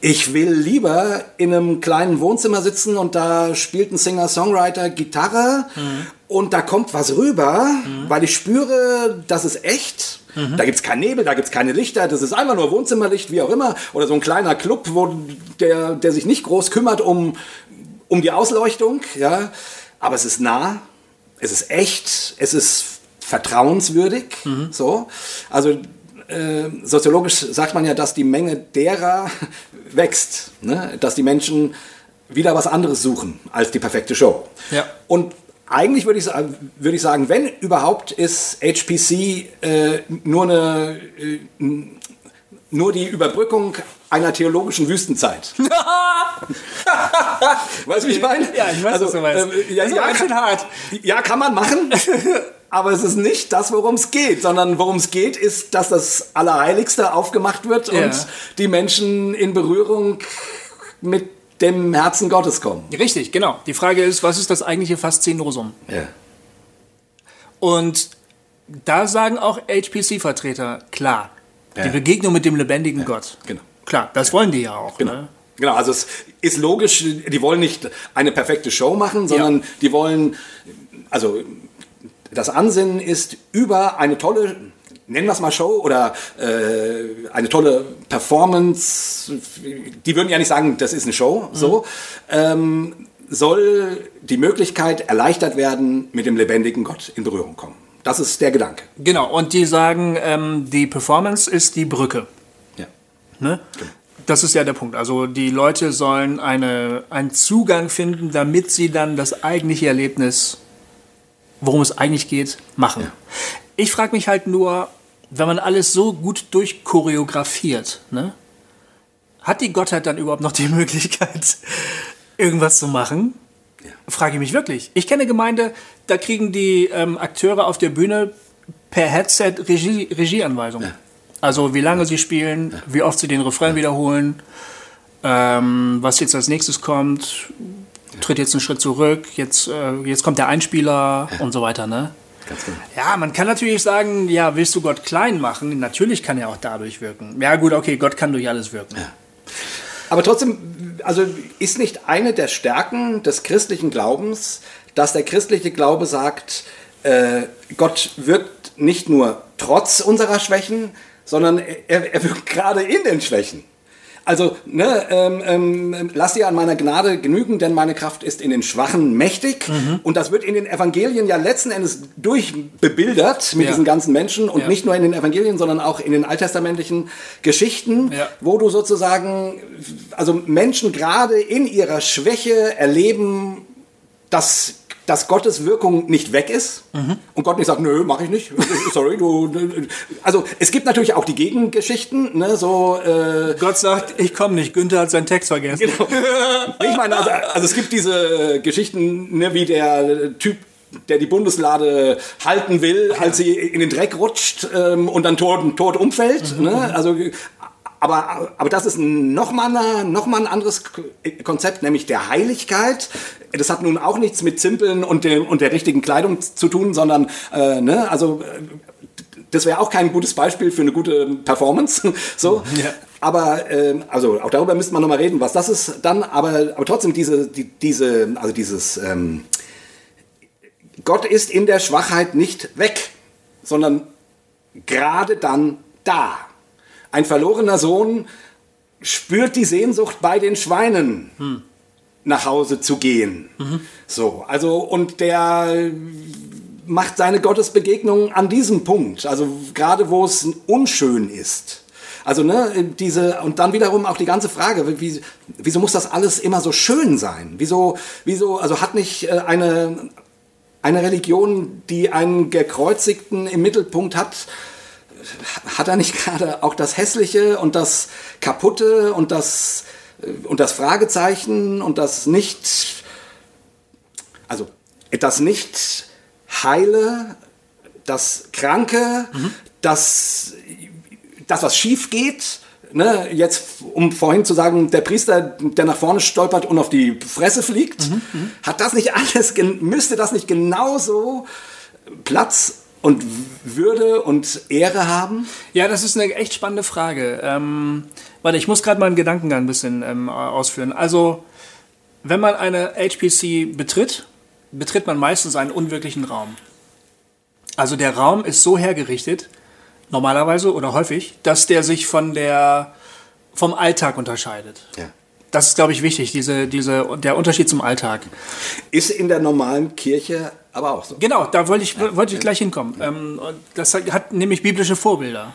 Ich will lieber in einem kleinen Wohnzimmer sitzen und da spielt ein Singer-Songwriter Gitarre mhm. und da kommt was rüber, mhm. weil ich spüre, das ist echt. Mhm. Da es keinen Nebel, da gibt es keine Lichter, das ist einfach nur Wohnzimmerlicht, wie auch immer. Oder so ein kleiner Club, wo der, der sich nicht groß kümmert um, um die Ausleuchtung. Ja. Aber es ist nah, es ist echt, es ist vertrauenswürdig. Mhm. So. Also äh, soziologisch sagt man ja, dass die Menge derer wächst, ne? dass die Menschen wieder was anderes suchen als die perfekte Show. Ja. Und eigentlich würde ich, würd ich sagen, wenn überhaupt ist HPC äh, nur, eine, äh, nur die Überbrückung einer theologischen Wüstenzeit. weißt du, wie ich meine? Ja, ich weiß, also, was du meinst. Äh, ja, ja, kann, hart. ja, kann man machen. aber es ist nicht das, worum es geht, sondern worum es geht, ist, dass das Allerheiligste aufgemacht wird ja. und die Menschen in Berührung mit dem Herzen Gottes kommen. Richtig, genau. Die Frage ist, was ist das eigentliche Faszinosum? Ja. Und da sagen auch HPC-Vertreter, klar, ja. die Begegnung mit dem lebendigen. Gott. Genau. Klar, das wollen die ja auch. Genau. Ne? Genau, also es ist logisch, die wollen nicht eine perfekte Show machen, sondern die wollen, also das Ansinnen ist über eine tolle nennen wir es mal Show oder äh, eine tolle Performance, die würden ja nicht sagen, das ist eine Show, mhm. so, ähm, soll die Möglichkeit erleichtert werden, mit dem lebendigen Gott in Berührung kommen. Das ist der Gedanke. Genau, und die sagen, ähm, die Performance ist die Brücke. Ne? Das ist ja der Punkt. Also die Leute sollen eine, einen Zugang finden, damit sie dann das eigentliche Erlebnis, worum es eigentlich geht, machen. Ja. Ich frage mich halt nur, wenn man alles so gut durchchoreografiert, ne? Hat die Gottheit dann überhaupt noch die Möglichkeit, irgendwas zu machen? Ja. Frage ich mich wirklich. Ich kenne Gemeinde, da kriegen die ähm, Akteure auf der Bühne per Headset Regie, Regieanweisungen. Ja. Also wie lange sie spielen, wie oft sie den Refrain wiederholen, ähm, was jetzt als nächstes kommt, tritt jetzt einen Schritt zurück, jetzt, äh, jetzt kommt der Einspieler und so weiter. Ne? Genau. Ja, man kann natürlich sagen, ja, willst du Gott klein machen? Natürlich kann er auch dadurch wirken. Ja, gut, okay, Gott kann durch alles wirken. Ja. Aber trotzdem, also ist nicht eine der Stärken des christlichen Glaubens, dass der christliche Glaube sagt, äh, Gott wirkt nicht nur trotz unserer Schwächen, sondern er, er wirkt gerade in den Schwächen. Also, ne, ähm, ähm, lass dir an meiner Gnade genügen, denn meine Kraft ist in den Schwachen mächtig. Mhm. Und das wird in den Evangelien ja letzten Endes durchbebildert mit ja. diesen ganzen Menschen und ja. nicht nur in den Evangelien, sondern auch in den alttestamentlichen Geschichten, ja. wo du sozusagen, also Menschen gerade in ihrer Schwäche erleben, dass dass Gottes Wirkung nicht weg ist mhm. und Gott nicht sagt, nö, mache ich nicht. Sorry, du. Also es gibt natürlich auch die Gegengeschichten, ne, so. Äh, Gott sagt, ich komme nicht. Günther hat seinen Text vergessen. Genau. ich meine, also, also, es gibt diese Geschichten, ne, wie der Typ der die Bundeslade halten will, als sie in den Dreck rutscht ähm, und dann tot, tot umfällt. Mhm. Ne? Also aber, aber das ist nochmal noch mal ein anderes Konzept, nämlich der Heiligkeit. Das hat nun auch nichts mit Zimpeln und, dem, und der richtigen Kleidung zu tun, sondern, äh, ne, also das wäre auch kein gutes Beispiel für eine gute Performance. so. Ja. Aber äh, also auch darüber müsste man nochmal reden, was das ist dann. Aber, aber trotzdem diese, die, diese, also dieses ähm, Gott ist in der Schwachheit nicht weg, sondern gerade dann da. Ein verlorener Sohn spürt die Sehnsucht bei den Schweinen. Hm. nach Hause zu gehen. Mhm. So, also und der macht seine Gottesbegegnung an diesem Punkt, also gerade wo es unschön ist. Also ne, diese und dann wiederum auch die ganze Frage, wie, wieso muss das alles immer so schön sein? Wieso, wieso, also hat nicht äh, eine eine Religion, die einen gekreuzigten im Mittelpunkt hat, hat er nicht gerade auch das Hässliche und das Kaputte und das, äh, und das Fragezeichen und das nicht, also das nicht Heile, das Kranke, das, das, was schief geht. Ne, jetzt, um vorhin zu sagen, der Priester, der nach vorne stolpert und auf die Fresse fliegt, hat das nicht alles, müsste das nicht genauso Platz und Würde und Ehre haben? Ja, das ist eine echt spannende Frage. Ähm, warte, ich muss gerade meinen Gedankengang ein bisschen ähm, ausführen. Also, wenn man eine HPC betritt, betritt man meistens einen unwirklichen Raum. Also der Raum ist so hergerichtet, normalerweise oder häufig, dass der sich von der, vom Alltag unterscheidet. Ja. Das ist, glaube ich, wichtig, diese, diese, der Unterschied zum Alltag. Ist in der normalen Kirche aber auch so. Genau, da wollte ich, wollte ich gleich hinkommen. Ähm, und das hat, hat nämlich biblische Vorbilder.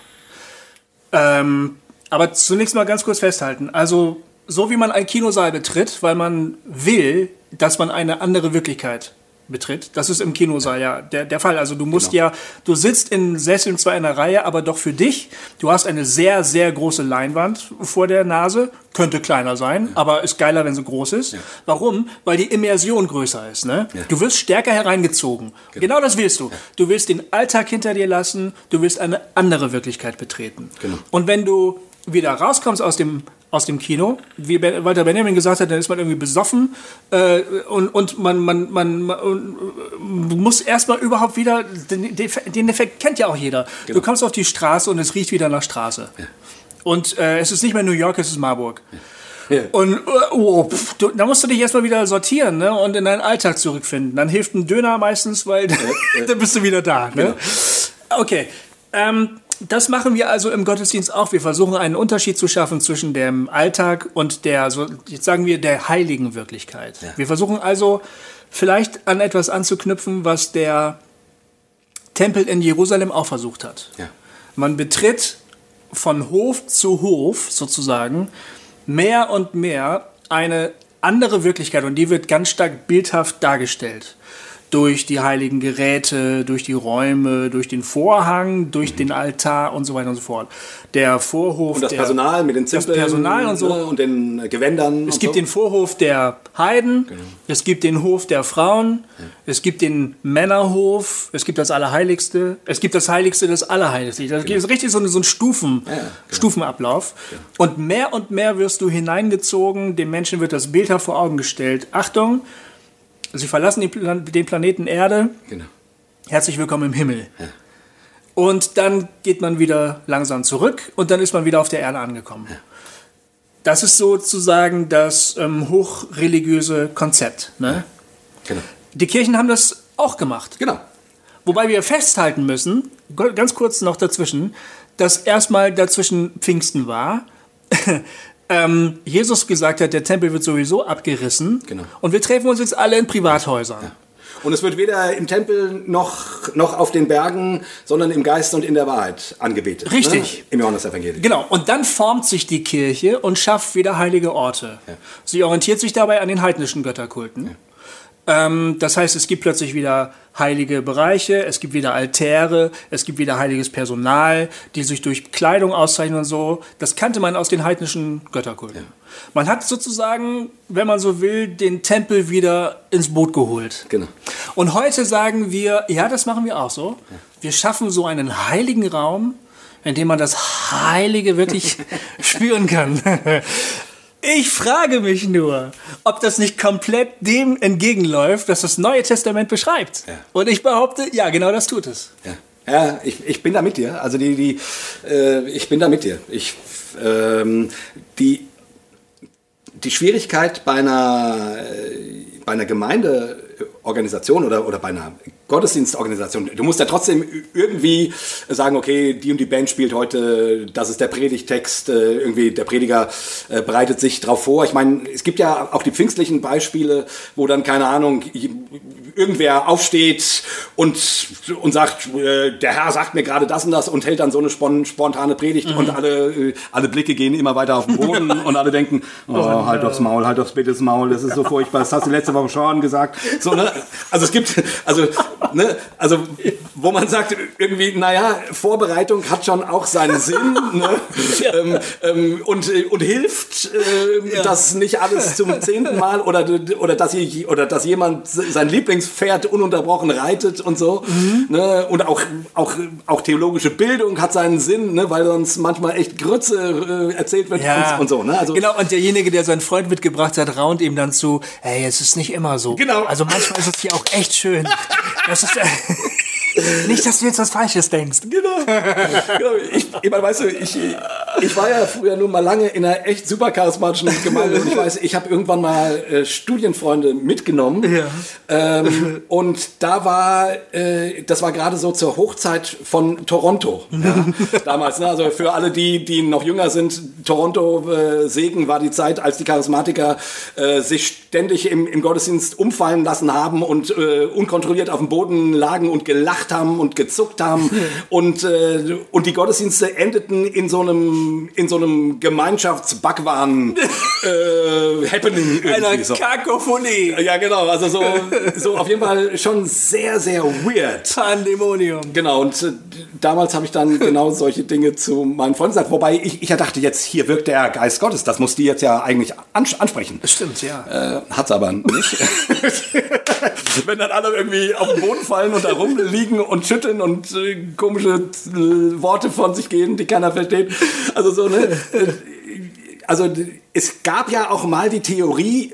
Ähm, aber zunächst mal ganz kurz festhalten. Also, so wie man einen Kinosaal betritt, weil man will, dass man eine andere Wirklichkeit betritt. Das ist im Kinosaal ja der, der Fall. Also du musst Genau. ja, du sitzt in Sesseln zwar in der Reihe, aber doch für dich. Du hast eine sehr, sehr große Leinwand vor der Nase. Könnte kleiner sein, aber ist geiler, wenn sie groß ist. Warum? Weil die Immersion größer ist. Ne? Du wirst stärker hereingezogen. Genau. das willst du. Du willst den Alltag hinter dir lassen. Du willst eine andere Wirklichkeit betreten. Genau. Und wenn du wieder rauskommst aus dem aus dem Kino, wie Walter Benjamin gesagt hat, dann ist man irgendwie besoffen äh, und, und man, man, man, man muss erstmal überhaupt wieder, den, den Effekt kennt ja auch jeder. Du kommst auf die Straße und es riecht wieder nach Straße. Und äh, es ist nicht mehr New York, es ist Marburg. Ja. Und äh, oh, pff, du, da musst du dich erstmal wieder sortieren ne? und in deinen Alltag zurückfinden. Dann hilft ein Döner meistens, weil dann bist du wieder da. Ne? Okay. Ähm, das machen wir also im Gottesdienst auch. Wir versuchen einen Unterschied zu schaffen zwischen dem Alltag und der, so, jetzt sagen wir, der heiligen Wirklichkeit. Wir versuchen also vielleicht an etwas anzuknüpfen, was der Tempel in Jerusalem auch versucht hat. Ja. Man betritt von Hof zu Hof sozusagen mehr und mehr eine andere Wirklichkeit und die wird ganz stark bildhaft dargestellt. Durch die heiligen Geräte, durch die Räume, durch den Vorhang, durch den Altar und so weiter und so fort. Der Vorhof. Und das der, Personal mit den das Zimpeln Personal und so. ne, und den Gewändern. Es gibt so. den Vorhof der Heiden, Genau. es gibt den Hof der Frauen, es gibt den Männerhof, es gibt das Allerheiligste, es gibt das Heiligste des Allerheiligsten. Das ist richtig so, so ein Stufen, genau. Stufenablauf. Und mehr und mehr wirst du hineingezogen, dem Menschen wird das Bild vor Augen gestellt. Achtung, sie verlassen den, Plan den Planeten Erde, Genau. herzlich willkommen im Himmel. Und dann geht man wieder langsam zurück und dann ist man wieder auf der Erde angekommen. Das ist sozusagen das ähm, hochreligiöse Konzept. Ne? Genau. Die Kirchen haben das auch gemacht. Genau. Wobei wir festhalten müssen, ganz kurz noch dazwischen, dass erstmal dazwischen Pfingsten war. ähm, Jesus gesagt hat, der Tempel wird sowieso abgerissen. Genau. Und wir treffen uns jetzt alle in Privathäusern. Und es wird weder im Tempel noch, noch auf den Bergen, sondern im Geist und in der Wahrheit angebetet. Richtig. Ne? Im Johannesevangelium. Genau, und dann formt sich die Kirche und schafft wieder heilige Orte. Sie orientiert sich dabei an den heidnischen Götterkulten. Ähm, das heißt, es gibt plötzlich wieder heilige Bereiche, es gibt wieder Altäre, es gibt wieder heiliges Personal, die sich durch Kleidung auszeichnen und so. Das kannte man aus den heidnischen Götterkulten. Man hat sozusagen, wenn man so will, den Tempel wieder ins Boot geholt. Genau. Und heute sagen wir, ja, das machen wir auch so. Wir schaffen so einen heiligen Raum, in dem man das Heilige wirklich spüren kann. Ich frage mich nur, ob das nicht komplett dem entgegenläuft, was das Neue Testament beschreibt. Ja. Und ich behaupte, ja, genau das tut es. Ja, ja ich, ich bin da mit dir. Also die, die äh, ich bin da mit dir. Ich, ähm, die, die Schwierigkeit bei einer, äh, bei einer Gemeindeorganisation oder, oder bei einer Gottesdienstorganisation, du musst ja trotzdem irgendwie sagen, okay, die und die Band spielt heute, das ist der Predigtext, äh, irgendwie der Prediger äh, bereitet sich drauf vor. Ich meine, es gibt ja auch die pfingstlichen Beispiele, wo dann, keine Ahnung, irgendwer aufsteht und, und sagt, äh, der Herr sagt mir gerade das und das und hält dann so eine spon spontane Predigt und alle, alle Blicke gehen immer weiter auf den Boden und alle denken, oh, halt doch's Maul, halt doch's bitte das Maul, das ist so furchtbar, das hast du letzte Woche schon gesagt. So, ne? Also es gibt, also ne? Also, wo man sagt, irgendwie, naja, Vorbereitung hat schon auch seinen Sinn ne? ähm, ähm, und, und hilft, äh, dass nicht alles zum zehnten Mal oder, oder, dass, ich, oder dass jemand sein Lieblingspferd ununterbrochen reitet und so. Ne? Und auch, auch, auch theologische Bildung hat seinen Sinn, ne? weil sonst manchmal echt Grütze äh, erzählt wird und, und so. Ne? Also, genau, und derjenige, der seinen Freund mitgebracht hat, raunt ihm dann zu, hey, es ist nicht immer so. Genau. Also manchmal ist es hier auch echt schön. Das ist, äh, nicht, dass du jetzt was Falsches denkst. Genau. genau. Ich, ich meine, weißt du, ich, ich war ja früher nur mal lange in einer echt super charismatischen Gemeinde. Und ich weiß, ich habe irgendwann mal äh, Studienfreunde mitgenommen. Ja. Ähm, und da war, äh, das war gerade so zur Hochzeit von Toronto. Ja, damals, ne? also für alle die, die noch jünger sind, Toronto äh, Segen war die Zeit, als die Charismatiker äh, sich ständig im, im Gottesdienst umfallen lassen haben und äh, unkontrolliert auf dem Boden lagen und gelacht haben und gezuckt haben und, äh, und die Gottesdienste endeten in so einem, in so einem Gemeinschaftsbackwaren äh, Happening Einer so. Kakophonie. Ja, genau, also so, so auf jeden Fall schon sehr, sehr weird. Pandemonium. Genau, und äh, damals habe ich dann genau solche Dinge zu meinen Freunden gesagt. Wobei ich, ich ja dachte, jetzt hier wirkt der Geist Gottes. Das muss die jetzt ja eigentlich ans ansprechen. Stimmt, ja. Äh, hat's aber nicht. Wenn dann alle irgendwie auf den Boden fallen und da rumliegen und schütteln und äh, komische äh, Worte von sich geben, die keiner versteht. Also so, ne? Äh, Also es gab ja auch mal die Theorie,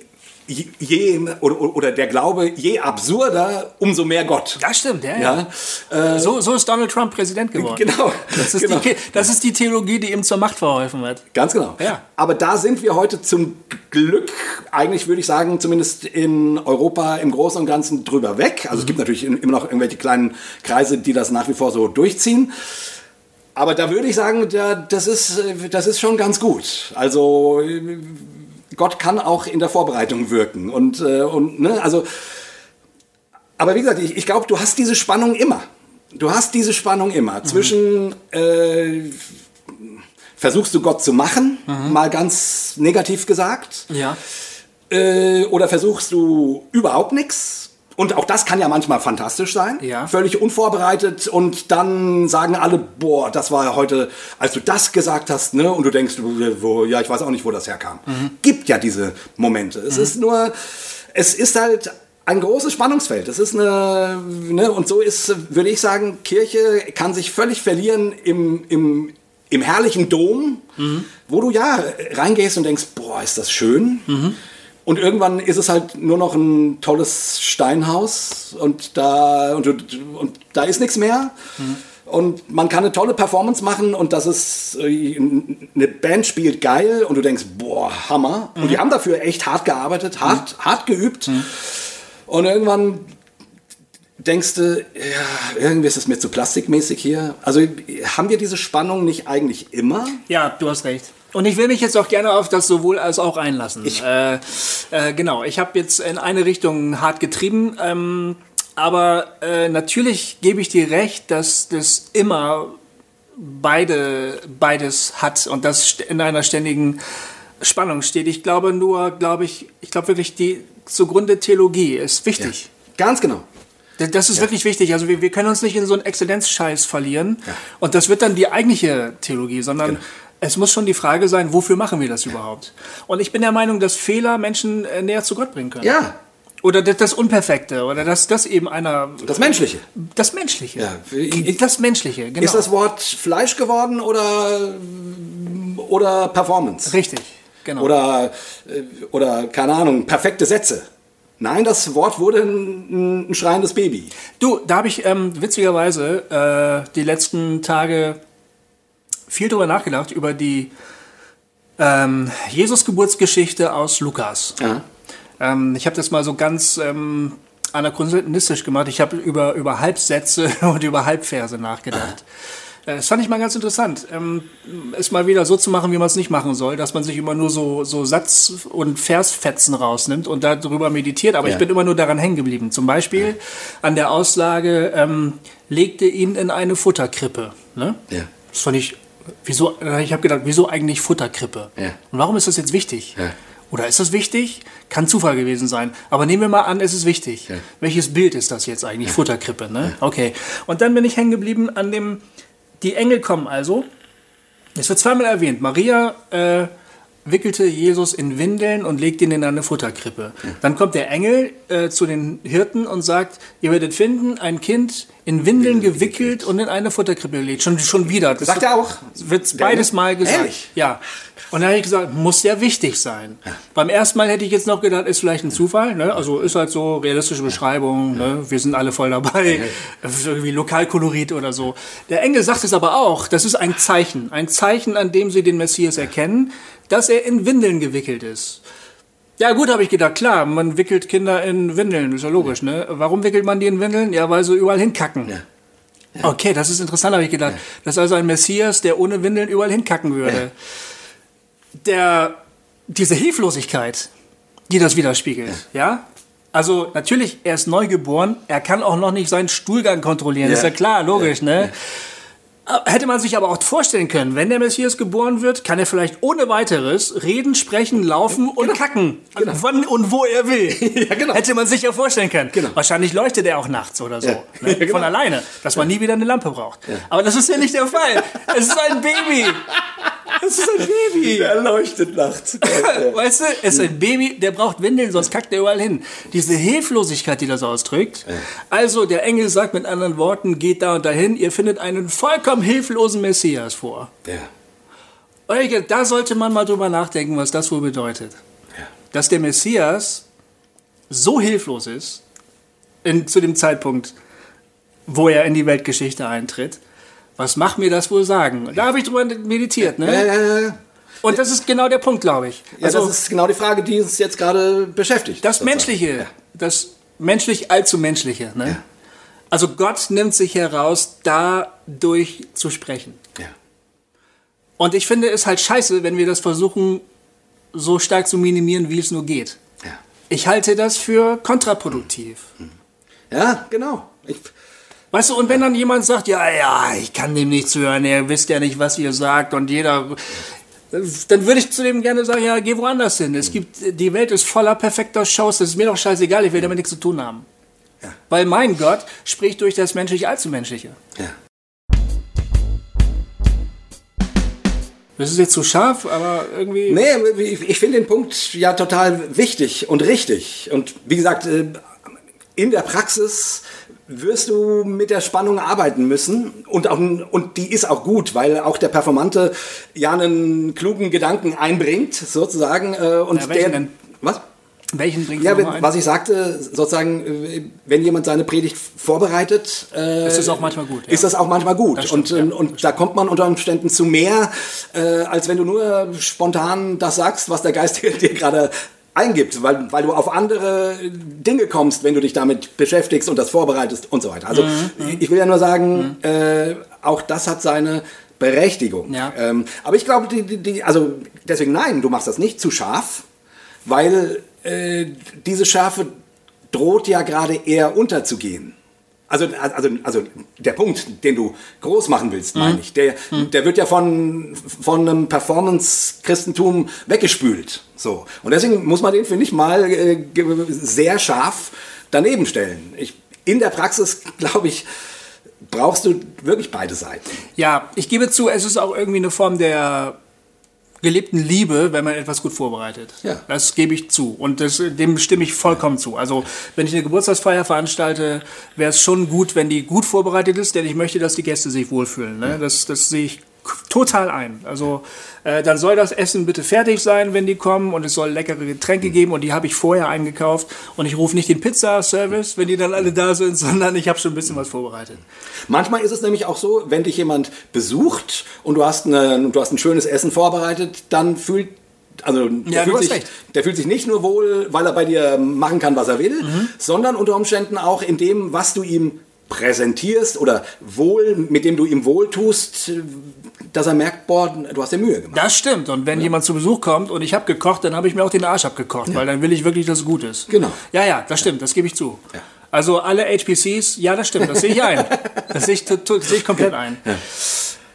je, oder, oder der Glaube, je absurder, umso mehr Gott. Das stimmt, ja. ja. ja. Äh, so, so ist Donald Trump Präsident geworden. Genau. Das ist, genau. Die, das ist die Theologie, die ihm zur Macht verholfen hat. Ganz genau. Ja. Aber da sind wir heute zum Glück, eigentlich würde ich sagen, zumindest in Europa im Großen und Ganzen drüber weg. Also mhm. es gibt natürlich immer noch irgendwelche kleinen Kreise, die das nach wie vor so durchziehen. Aber da würde ich sagen, das ist, das ist schon ganz gut. Also Gott kann auch in der Vorbereitung wirken. Und, und ne, also, aber wie gesagt, ich, ich glaube, du hast diese Spannung immer. Du hast diese Spannung immer mhm. zwischen äh, versuchst du Gott zu machen, mhm. mal ganz negativ gesagt, ja. äh, oder versuchst du überhaupt nichts und auch das kann ja manchmal fantastisch sein. Ja. Völlig unvorbereitet und dann sagen alle, boah, das war ja heute, als du das gesagt hast, ne? Und du denkst, wo, ja, ich weiß auch nicht, wo das herkam. Mhm. Gibt ja diese Momente. Es mhm. ist nur, es ist halt ein großes Spannungsfeld. Das ist eine, ne? Und so ist, würde ich sagen, Kirche kann sich völlig verlieren im, im, im herrlichen Dom, mhm. wo du ja reingehst und denkst, boah, ist das schön. Mhm. Und irgendwann ist es halt nur noch ein tolles Steinhaus und da, und, und da ist nichts mehr. Mhm. Und man kann eine tolle Performance machen und das ist, äh, eine Band spielt geil und du denkst, boah, Hammer. Mhm. Und die haben dafür echt hart gearbeitet, hart, mhm. hart geübt. Mhm. Und irgendwann denkst du, ja, irgendwie ist es mir zu plastikmäßig hier. Also haben wir diese Spannung nicht eigentlich immer? Ja, du hast recht. Und ich will mich jetzt auch gerne auf das sowohl als auch einlassen. Ich äh, äh, genau, ich habe jetzt in eine Richtung hart getrieben, ähm, aber äh, natürlich gebe ich dir recht, dass das immer beide, beides hat und das in einer ständigen Spannung steht. Ich glaube nur, glaube ich, ich glaube wirklich, die zugrunde Theologie ist wichtig. Ja, ganz genau. Das ist ja. wirklich wichtig. Also wir, wir können uns nicht in so einen Exzellenzscheiß verlieren. Ja. Und das wird dann die eigentliche Theologie, sondern genau. Es muss schon die Frage sein, wofür machen wir das überhaupt? Und ich bin der Meinung, dass Fehler Menschen äh, näher zu Gott bringen können. Ja. Oder das Unperfekte, oder dass das eben einer. Das Menschliche. Das Menschliche. Ja. Das Menschliche, genau. Ist das Wort Fleisch geworden oder, oder Performance? Richtig, genau. Oder, äh, oder, keine Ahnung, perfekte Sätze. Nein, das Wort wurde ein, ein schreiendes Baby. Du, da habe ich ähm, witzigerweise äh, die letzten Tage viel drüber nachgedacht, über die ähm, Jesus-Geburtsgeschichte aus Lukas. Ja. Ähm, ich habe das mal so ganz ähm, anachronistisch gemacht. Ich habe über, über Halbsätze und über Halbverse nachgedacht. Äh, das fand ich mal ganz interessant, ähm, es mal wieder so zu machen, wie man es nicht machen soll, dass man sich immer nur so, so Satz- und Versfetzen rausnimmt und darüber meditiert. Aber Ja. ich bin immer nur daran hängen geblieben. Zum Beispiel an der Auslage, ähm, legte ihn in eine Futterkrippe. Ne? Ja. Das fand ich, wieso, ich habe gedacht, wieso eigentlich Futterkrippe? Ja. Und warum ist das jetzt wichtig? Ja. Oder ist das wichtig? Kann Zufall gewesen sein. Aber nehmen wir mal an, es ist wichtig. Welches Bild ist das jetzt eigentlich? Futterkrippe, ne? Okay. Und dann bin ich hängen geblieben an dem, die Engel kommen also. Es wird zweimal erwähnt. Maria äh, wickelte Jesus in Windeln und legte ihn in eine Futterkrippe. Dann kommt der Engel äh, zu den Hirten und sagt, ihr werdet finden, ein Kind in Windeln gewickelt und in eine Futterkrippe gelegt. Schon, schon wieder. Das Sagt er auch? wird beides mal gesagt. Ehrlich? Ja. Und dann habe ich gesagt, muss ja wichtig sein. Beim ersten Mal hätte ich jetzt noch gedacht, ist vielleicht ein Zufall. Ne? Also ist halt so realistische Beschreibung. Ne? Wir sind alle voll dabei. Ist irgendwie Lokalkolorit oder so. Der Engel sagt es aber auch. Das ist ein Zeichen. Ein Zeichen, an dem sie den Messias erkennen, dass er in Windeln gewickelt ist. Ja gut, habe ich gedacht, klar, man wickelt Kinder in Windeln, ist ja logisch, ne? Warum wickelt man die in Windeln? Ja, weil sie überall hinkacken. Okay, das ist interessant, habe ich gedacht. Das ist also ein Messias, der ohne Windeln überall hinkacken würde. Der, diese Hilflosigkeit, die das widerspiegelt, ja? Also natürlich, er ist neugeboren, er kann auch noch nicht seinen Stuhlgang kontrollieren, ist ja klar, logisch, ne? Hätte man sich aber auch vorstellen können, wenn der Messias geboren wird, kann er vielleicht ohne weiteres reden, sprechen, laufen und kacken. Wann und wo er will. Ja, genau. Hätte man sich ja vorstellen können. Genau. Wahrscheinlich leuchtet er auch nachts oder so. Ja. Ne? Ja, genau. Von alleine. Dass man nie wieder eine Lampe braucht. Aber das ist ja nicht der Fall. Es ist ein Baby. Es ist ein Baby. Er leuchtet nachts. Weißt du, es ist ein Baby, der braucht Windeln, sonst kackt er überall hin. Diese Hilflosigkeit, die das ausdrückt. Also der Engel sagt mit anderen Worten, geht da und dahin, ihr findet einen vollkommen hilflosen Messias vor. ja. Und ich da sollte man mal drüber nachdenken, was das wohl bedeutet. Ja. Dass der Messias so hilflos ist, in, zu dem Zeitpunkt, wo er in die Weltgeschichte eintritt. Was macht mir das wohl sagen? Da habe ich drüber meditiert, ne? Ja, ja, ja. Und das ist genau der Punkt, glaube ich. Ja, das ist genau die Frage, die uns jetzt gerade beschäftigt. Das sozusagen. Menschliche, das menschlich allzu Menschliche. Ne? Also Gott nimmt sich heraus, dadurch zu sprechen. Ja. Und ich finde es halt scheiße, wenn wir das versuchen, so stark zu minimieren, wie es nur geht. Ja. Ich halte das für kontraproduktiv. ja, genau. Ich, Weißt du, und wenn dann jemand sagt, ja, ja, ich kann dem nicht zuhören, ihr wisst ja nicht, was ihr sagt und jeder, dann würde ich zu dem gerne sagen, ja, geh woanders hin. Es gibt, die Welt ist voller perfekter Shows, das ist mir doch scheißegal, ich will damit nichts zu tun haben. Ja. Weil mein Gott spricht durch das menschlich allzu menschliche. ja. Das ist jetzt zu scharf, aber irgendwie. Nee, ich, ich finde den Punkt ja total wichtig und richtig. Und wie gesagt, äh, in der Praxis wirst du mit der Spannung arbeiten müssen und, auch, und die ist auch gut, weil auch der Performante ja einen klugen Gedanken einbringt, sozusagen. äh, Und Ja, der, denn? Was? Welchen bringt Ja, ja, wenn, was ich sagte, sozusagen, wenn jemand seine Predigt vorbereitet, äh, Ist das auch manchmal gut, ja. Ist das auch manchmal gut. Stimmt, und ja. ähm, und da kommt man unter Umständen zu mehr, äh, als wenn du nur spontan das sagst, was der Geist dir, dir gerade eingibt, weil, weil du auf andere Dinge kommst, wenn du dich damit beschäftigst und das vorbereitest und so weiter. Also Mhm, ich will ja nur sagen, äh, auch das hat seine Berechtigung. Ja. Ähm, aber ich glaube, die, die, die, also deswegen nein, du machst das nicht zu scharf, weil äh, diese Schärfe droht ja gerade eher unterzugehen. Also, also, also der Punkt, den du groß machen willst, meine ich, der, der wird ja von, von einem Performance-Christentum weggespült. So. Und deswegen muss man den, finde ich, mal äh, sehr scharf daneben stellen. Ich, in der Praxis, glaube ich, brauchst du wirklich beide Seiten. Ja, ich gebe zu, es ist auch irgendwie eine Form der gelebten Liebe, wenn man etwas gut vorbereitet. Ja. Das gebe ich zu. Und das, dem stimme ich vollkommen zu. Also, wenn ich eine Geburtstagsfeier veranstalte, wäre es schon gut, wenn die gut vorbereitet ist, denn ich möchte, dass die Gäste sich wohlfühlen. Ne? Das, das sehe ich total ein. Also, äh, dann soll das Essen bitte fertig sein, wenn die kommen und es soll leckere Getränke geben und die habe ich vorher eingekauft und ich rufe nicht den Pizzaservice, wenn die dann alle da sind, sondern ich habe schon ein bisschen was vorbereitet. Manchmal ist es nämlich auch so, wenn dich jemand besucht und du hast, eine, du hast ein schönes Essen vorbereitet, dann fühlt also der, Ja, fühlt sich, der fühlt sich nicht nur wohl, weil er bei dir machen kann, was er will, Mhm. sondern unter Umständen auch in dem, was du ihm präsentierst oder wohl, mit dem du ihm wohl tust, dass er merkt, boah, du hast dir Mühe gemacht. Das stimmt. Und wenn jemand zu Besuch kommt und ich habe gekocht, dann habe ich mir auch den Arsch abgekocht, weil dann will ich wirklich, dass es gut ist. Genau. Ja, ja, das stimmt, das gebe ich zu. Also alle HPCs, ja, das stimmt, das sehe ich ein. Das sehe ich, das sehe ich komplett ein.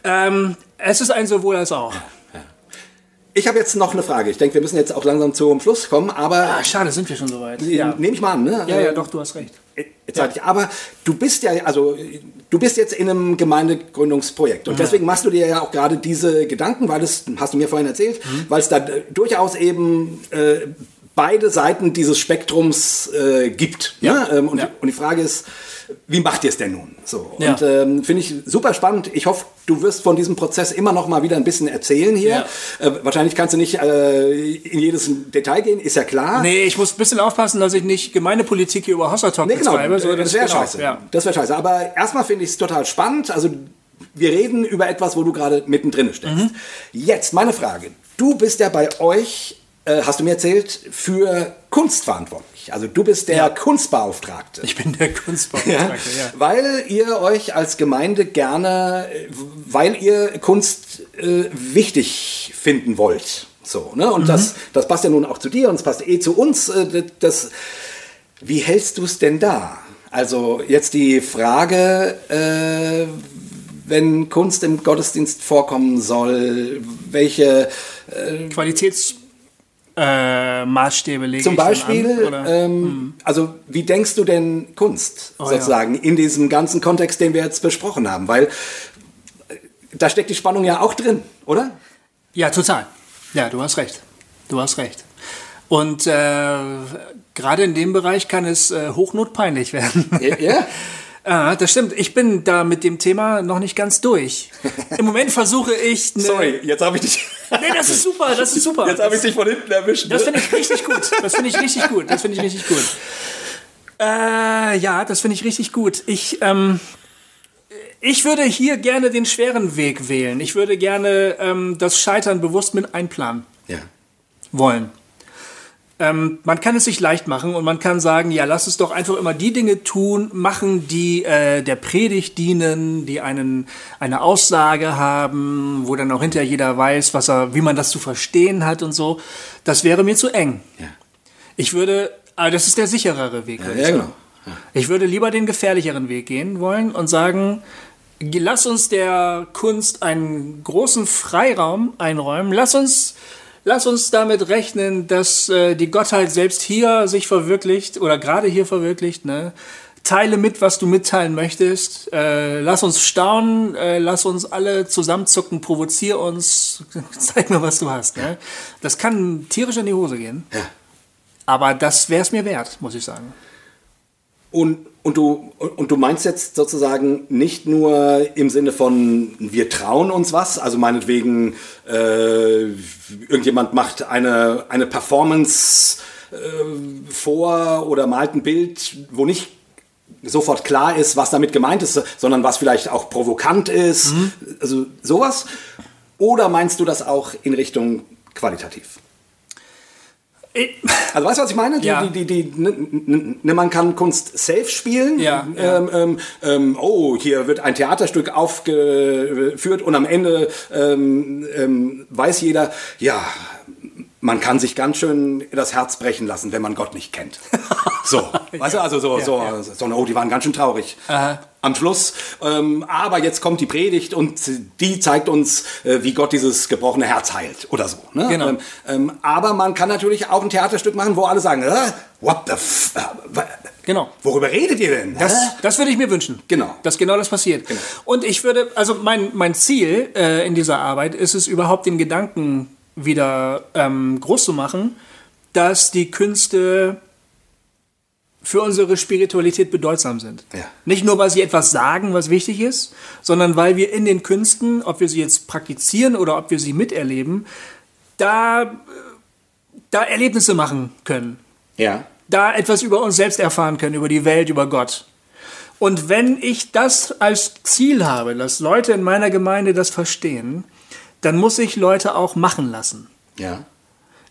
Ähm, es ist ein sowohl als auch. Ich habe jetzt noch eine Frage. Ich denke, wir müssen jetzt auch langsam zum Schluss kommen, aber Ah, schade, sind wir schon soweit. ja. nehme ich mal an, ne? Ja, ja, Äh, doch, du hast recht. Jetzt sag ich, aber du bist ja, also du bist jetzt in einem Gemeindegründungsprojekt und deswegen machst du dir ja auch gerade diese Gedanken, weil das hast du mir vorhin erzählt, weil es da äh, durchaus eben äh, beide Seiten dieses Spektrums äh, gibt. Ja. Ne? Ähm, und, Ja. und die Frage ist, wie macht ihr es denn nun? So. Ja. Und ähm, finde ich super spannend. Ich hoffe, du wirst von diesem Prozess immer noch mal wieder ein bisschen erzählen hier. Äh, wahrscheinlich kannst du nicht äh, in jedes Detail gehen, ist ja klar. Nee, ich muss ein bisschen aufpassen, dass ich nicht Gemeindepolitik hier über Hossertalk Nee, genau, betreibe. So, das wäre genau, scheiße. Ja. Das wäre scheiße. Aber erstmal finde ich es total spannend. Also wir reden über etwas, wo du gerade mittendrin steckst. Mhm. Jetzt meine Frage. Du bist ja bei euch, äh, hast du mir erzählt, für Kunst verantwortlich. Also du bist der Ja. Kunstbeauftragte. Ich bin der Kunstbeauftragte, ja. Weil ihr euch als Gemeinde gerne, äh, weil ihr Kunst äh, wichtig finden wollt. So, ne? Und das, das passt ja nun auch zu dir und es passt eh zu uns. Äh, das, wie hältst du es denn da? Also jetzt die Frage, äh, wenn Kunst im Gottesdienst vorkommen soll, welche Qualitätsmaßstäbe äh, Maßstäbe lege zum Beispiel, an, ähm, also wie denkst du denn Kunst Oh, sozusagen in diesem ganzen Kontext, den wir jetzt besprochen haben? Weil äh, da steckt die Spannung ja auch drin, oder? Ja, total. Ja, du hast recht. Du hast recht. Und äh, gerade in dem Bereich kann es äh, hochnotpeinlich werden. Ja. Ah, das stimmt. Ich bin da mit dem Thema noch nicht ganz durch. Im Moment versuche ich. Eine, Sorry, jetzt habe ich dich. Nee, das ist super, das ist super. Jetzt habe ich dich von hinten erwischt. Das ne? finde ich richtig gut. Das finde ich richtig gut. Das finde ich richtig gut. Äh, ja, das finde ich richtig gut. Ich, ähm, ich würde hier gerne den schweren Weg wählen. Ich würde gerne ähm, das Scheitern bewusst mit einplanen ja. wollen. Ähm, man kann es sich leicht machen und man kann sagen, ja, lass uns doch einfach immer die Dinge tun, machen, die äh, der Predigt dienen, die einen, eine Aussage haben, wo dann auch hinterher jeder weiß, was er, wie man das zu verstehen hat und so. Das wäre mir zu eng. Ja. Ich würde, aber das ist der sicherere Weg. Ja, sagen. genau. Ich würde lieber den gefährlicheren Weg gehen wollen und sagen, lass uns der Kunst einen großen Freiraum einräumen. Lass uns, lass uns damit rechnen, dass äh, die Gottheit selbst hier sich verwirklicht oder gerade hier verwirklicht. Ne? Teile mit, was du mitteilen möchtest. Äh, lass uns staunen, äh, lass uns alle zusammenzucken, provozier uns, zeig mir, was du hast. Ne? Das kann tierisch in die Hose gehen. Ja. Aber das wäre es mir wert, muss ich sagen. Und, und, du, und du meinst jetzt sozusagen nicht nur im Sinne von, wir trauen uns was, also meinetwegen, äh, irgendjemand macht eine, eine Performance äh, vor oder malt ein Bild, wo nicht sofort klar ist, was damit gemeint ist, sondern was vielleicht auch provokant ist, also sowas. Oder meinst du das auch in Richtung qualitativ? Also weißt du, was ich meine? Die, Ja. die, die, die, ne, ne, man kann Kunst safe spielen. Ja, ja. Ähm, ähm, ähm, oh, hier wird ein Theaterstück aufgeführt und am Ende ähm, ähm, weiß jeder, ja, man kann sich ganz schön das Herz brechen lassen, wenn man Gott nicht kennt. So, weißt du, also so, so, so, oh, die waren ganz schön traurig. Am Schluss. Ähm, aber jetzt kommt die Predigt und die zeigt uns, äh, wie Gott dieses gebrochene Herz heilt oder so. Ne? Genau. Ähm, ähm, aber man kann natürlich auch ein Theaterstück machen, wo alle sagen, äh, what the f äh, Genau. Worüber redet ihr denn? Das, das würde ich mir wünschen. Genau. Dass genau das passiert. Und ich würde, also mein, mein Ziel äh, in dieser Arbeit ist es überhaupt den Gedanken wieder ähm, groß zu machen, dass die Künste für unsere Spiritualität bedeutsam sind. Ja. Nicht nur, weil sie etwas sagen, was wichtig ist, sondern weil wir in den Künsten, ob wir sie jetzt praktizieren oder ob wir sie miterleben, da, da Erlebnisse machen können Ja. da etwas über uns selbst erfahren können, über die Welt, über Gott. Und wenn ich das als Ziel habe, dass Leute in meiner Gemeinde das verstehen, dann muss ich Leute auch machen lassen. Ja.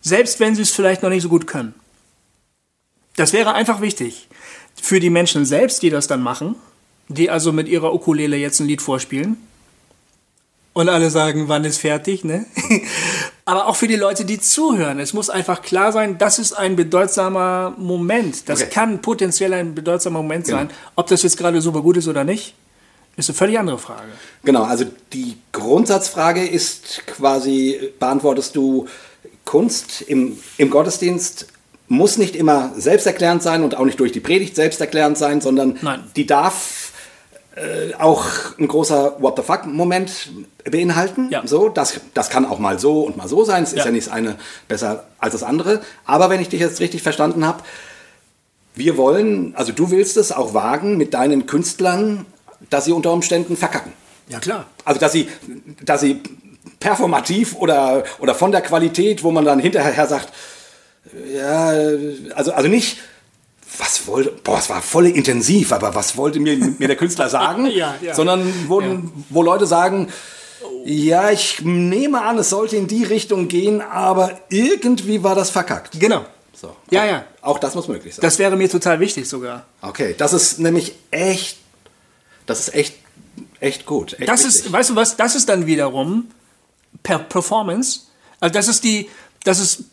Selbst wenn sie es vielleicht noch nicht so gut können. Das wäre einfach wichtig. Für die Menschen selbst, die das dann machen, die also mit ihrer Ukulele jetzt ein Lied vorspielen. Und alle sagen, wann ist fertig, ne? Aber auch für die Leute, die zuhören. Es muss einfach klar sein, das ist ein bedeutsamer Moment. Das Okay. kann potenziell ein bedeutsamer Moment sein. Ob das jetzt gerade super gut ist oder nicht, Ist eine völlig andere Frage. Genau, also die Grundsatzfrage ist quasi, beantwortest du, Kunst im, im Gottesdienst muss nicht immer selbsterklärend sein und auch nicht durch die Predigt selbsterklärend sein, sondern Nein. die darf äh, auch ein großer What the fuck-Moment beinhalten. Ja. So, das, das kann auch mal so und mal so sein. Es ist Ja. ja nicht das eine besser als das andere. Aber wenn ich dich jetzt richtig verstanden habe, wir wollen, also du willst es auch wagen mit deinen Künstlern, dass sie unter Umständen verkacken. Ja, klar. Also dass sie, dass sie performativ oder, oder von der Qualität, wo man dann hinterher sagt, ja, also, also nicht, was wollte, boah, es war voll intensiv, aber was wollte mir, mir der Künstler sagen? Ja, ja. Sondern wo, Ja. wo Leute sagen, ja, ich nehme an, es sollte in die Richtung gehen, aber irgendwie war das verkackt. Genau. So. Ja, ja. Auch das muss möglich sein. Das wäre mir total wichtig sogar. okay, das ist nämlich echt, das ist echt, echt gut. Echt Das wichtig. ist, weißt du was, das ist dann wiederum per Performance. Also das ist die, das ist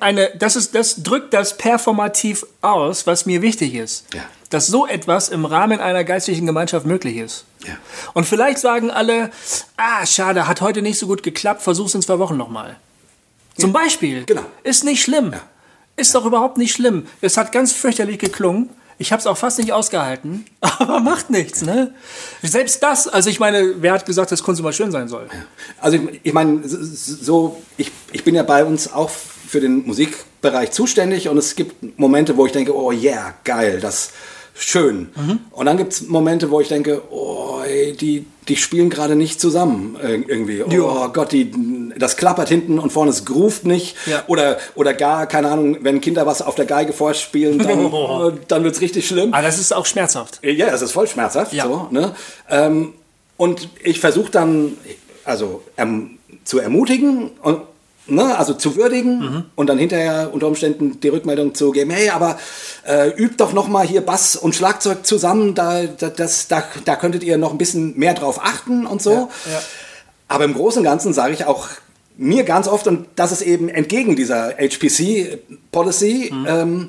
eine, das ist, das drückt das performativ aus, was mir wichtig ist. Ja. Dass so etwas im Rahmen einer geistlichen Gemeinschaft möglich ist. Ja. Und vielleicht sagen alle, ah, schade, hat heute nicht so gut geklappt, versuch's in zwei Wochen nochmal. Zum Beispiel. Genau. Ist nicht schlimm. Ja. Ist doch überhaupt nicht schlimm. Es hat ganz fürchterlich geklungen. Ich habe es auch fast nicht ausgehalten, aber macht nichts, ne? Selbst das, also ich meine, wer hat gesagt, dass Kunst immer schön sein soll? Also ich, ich meine, so, ich, ich bin ja bei uns auch für den Musikbereich zuständig und es gibt Momente, wo ich denke, oh yeah, geil, das schön. Mhm. Und dann gibt es Momente, wo ich denke, oh, ey, die, die spielen gerade nicht zusammen irgendwie. Oh Ja. Gott, die, das klappert hinten und vorne, es groovt nicht. Ja. Oder, oder gar, keine Ahnung, wenn Kinder was auf der Geige vorspielen, dann, Oh. dann wird es richtig schlimm. Aber das ist auch schmerzhaft. Ja, es ist voll schmerzhaft. Ja. So, ne? ähm, und ich versuche dann, also erm, zu ermutigen und ne, also zu würdigen Mhm. und dann hinterher unter Umständen die Rückmeldung zu geben, hey, aber äh, übt doch noch mal hier Bass und Schlagzeug zusammen, da, da, das, da, da könntet ihr noch ein bisschen mehr drauf achten und so. ja. Aber im Großen und Ganzen sage ich auch mir ganz oft, und das ist eben entgegen dieser HPC-Policy, Mhm. ähm,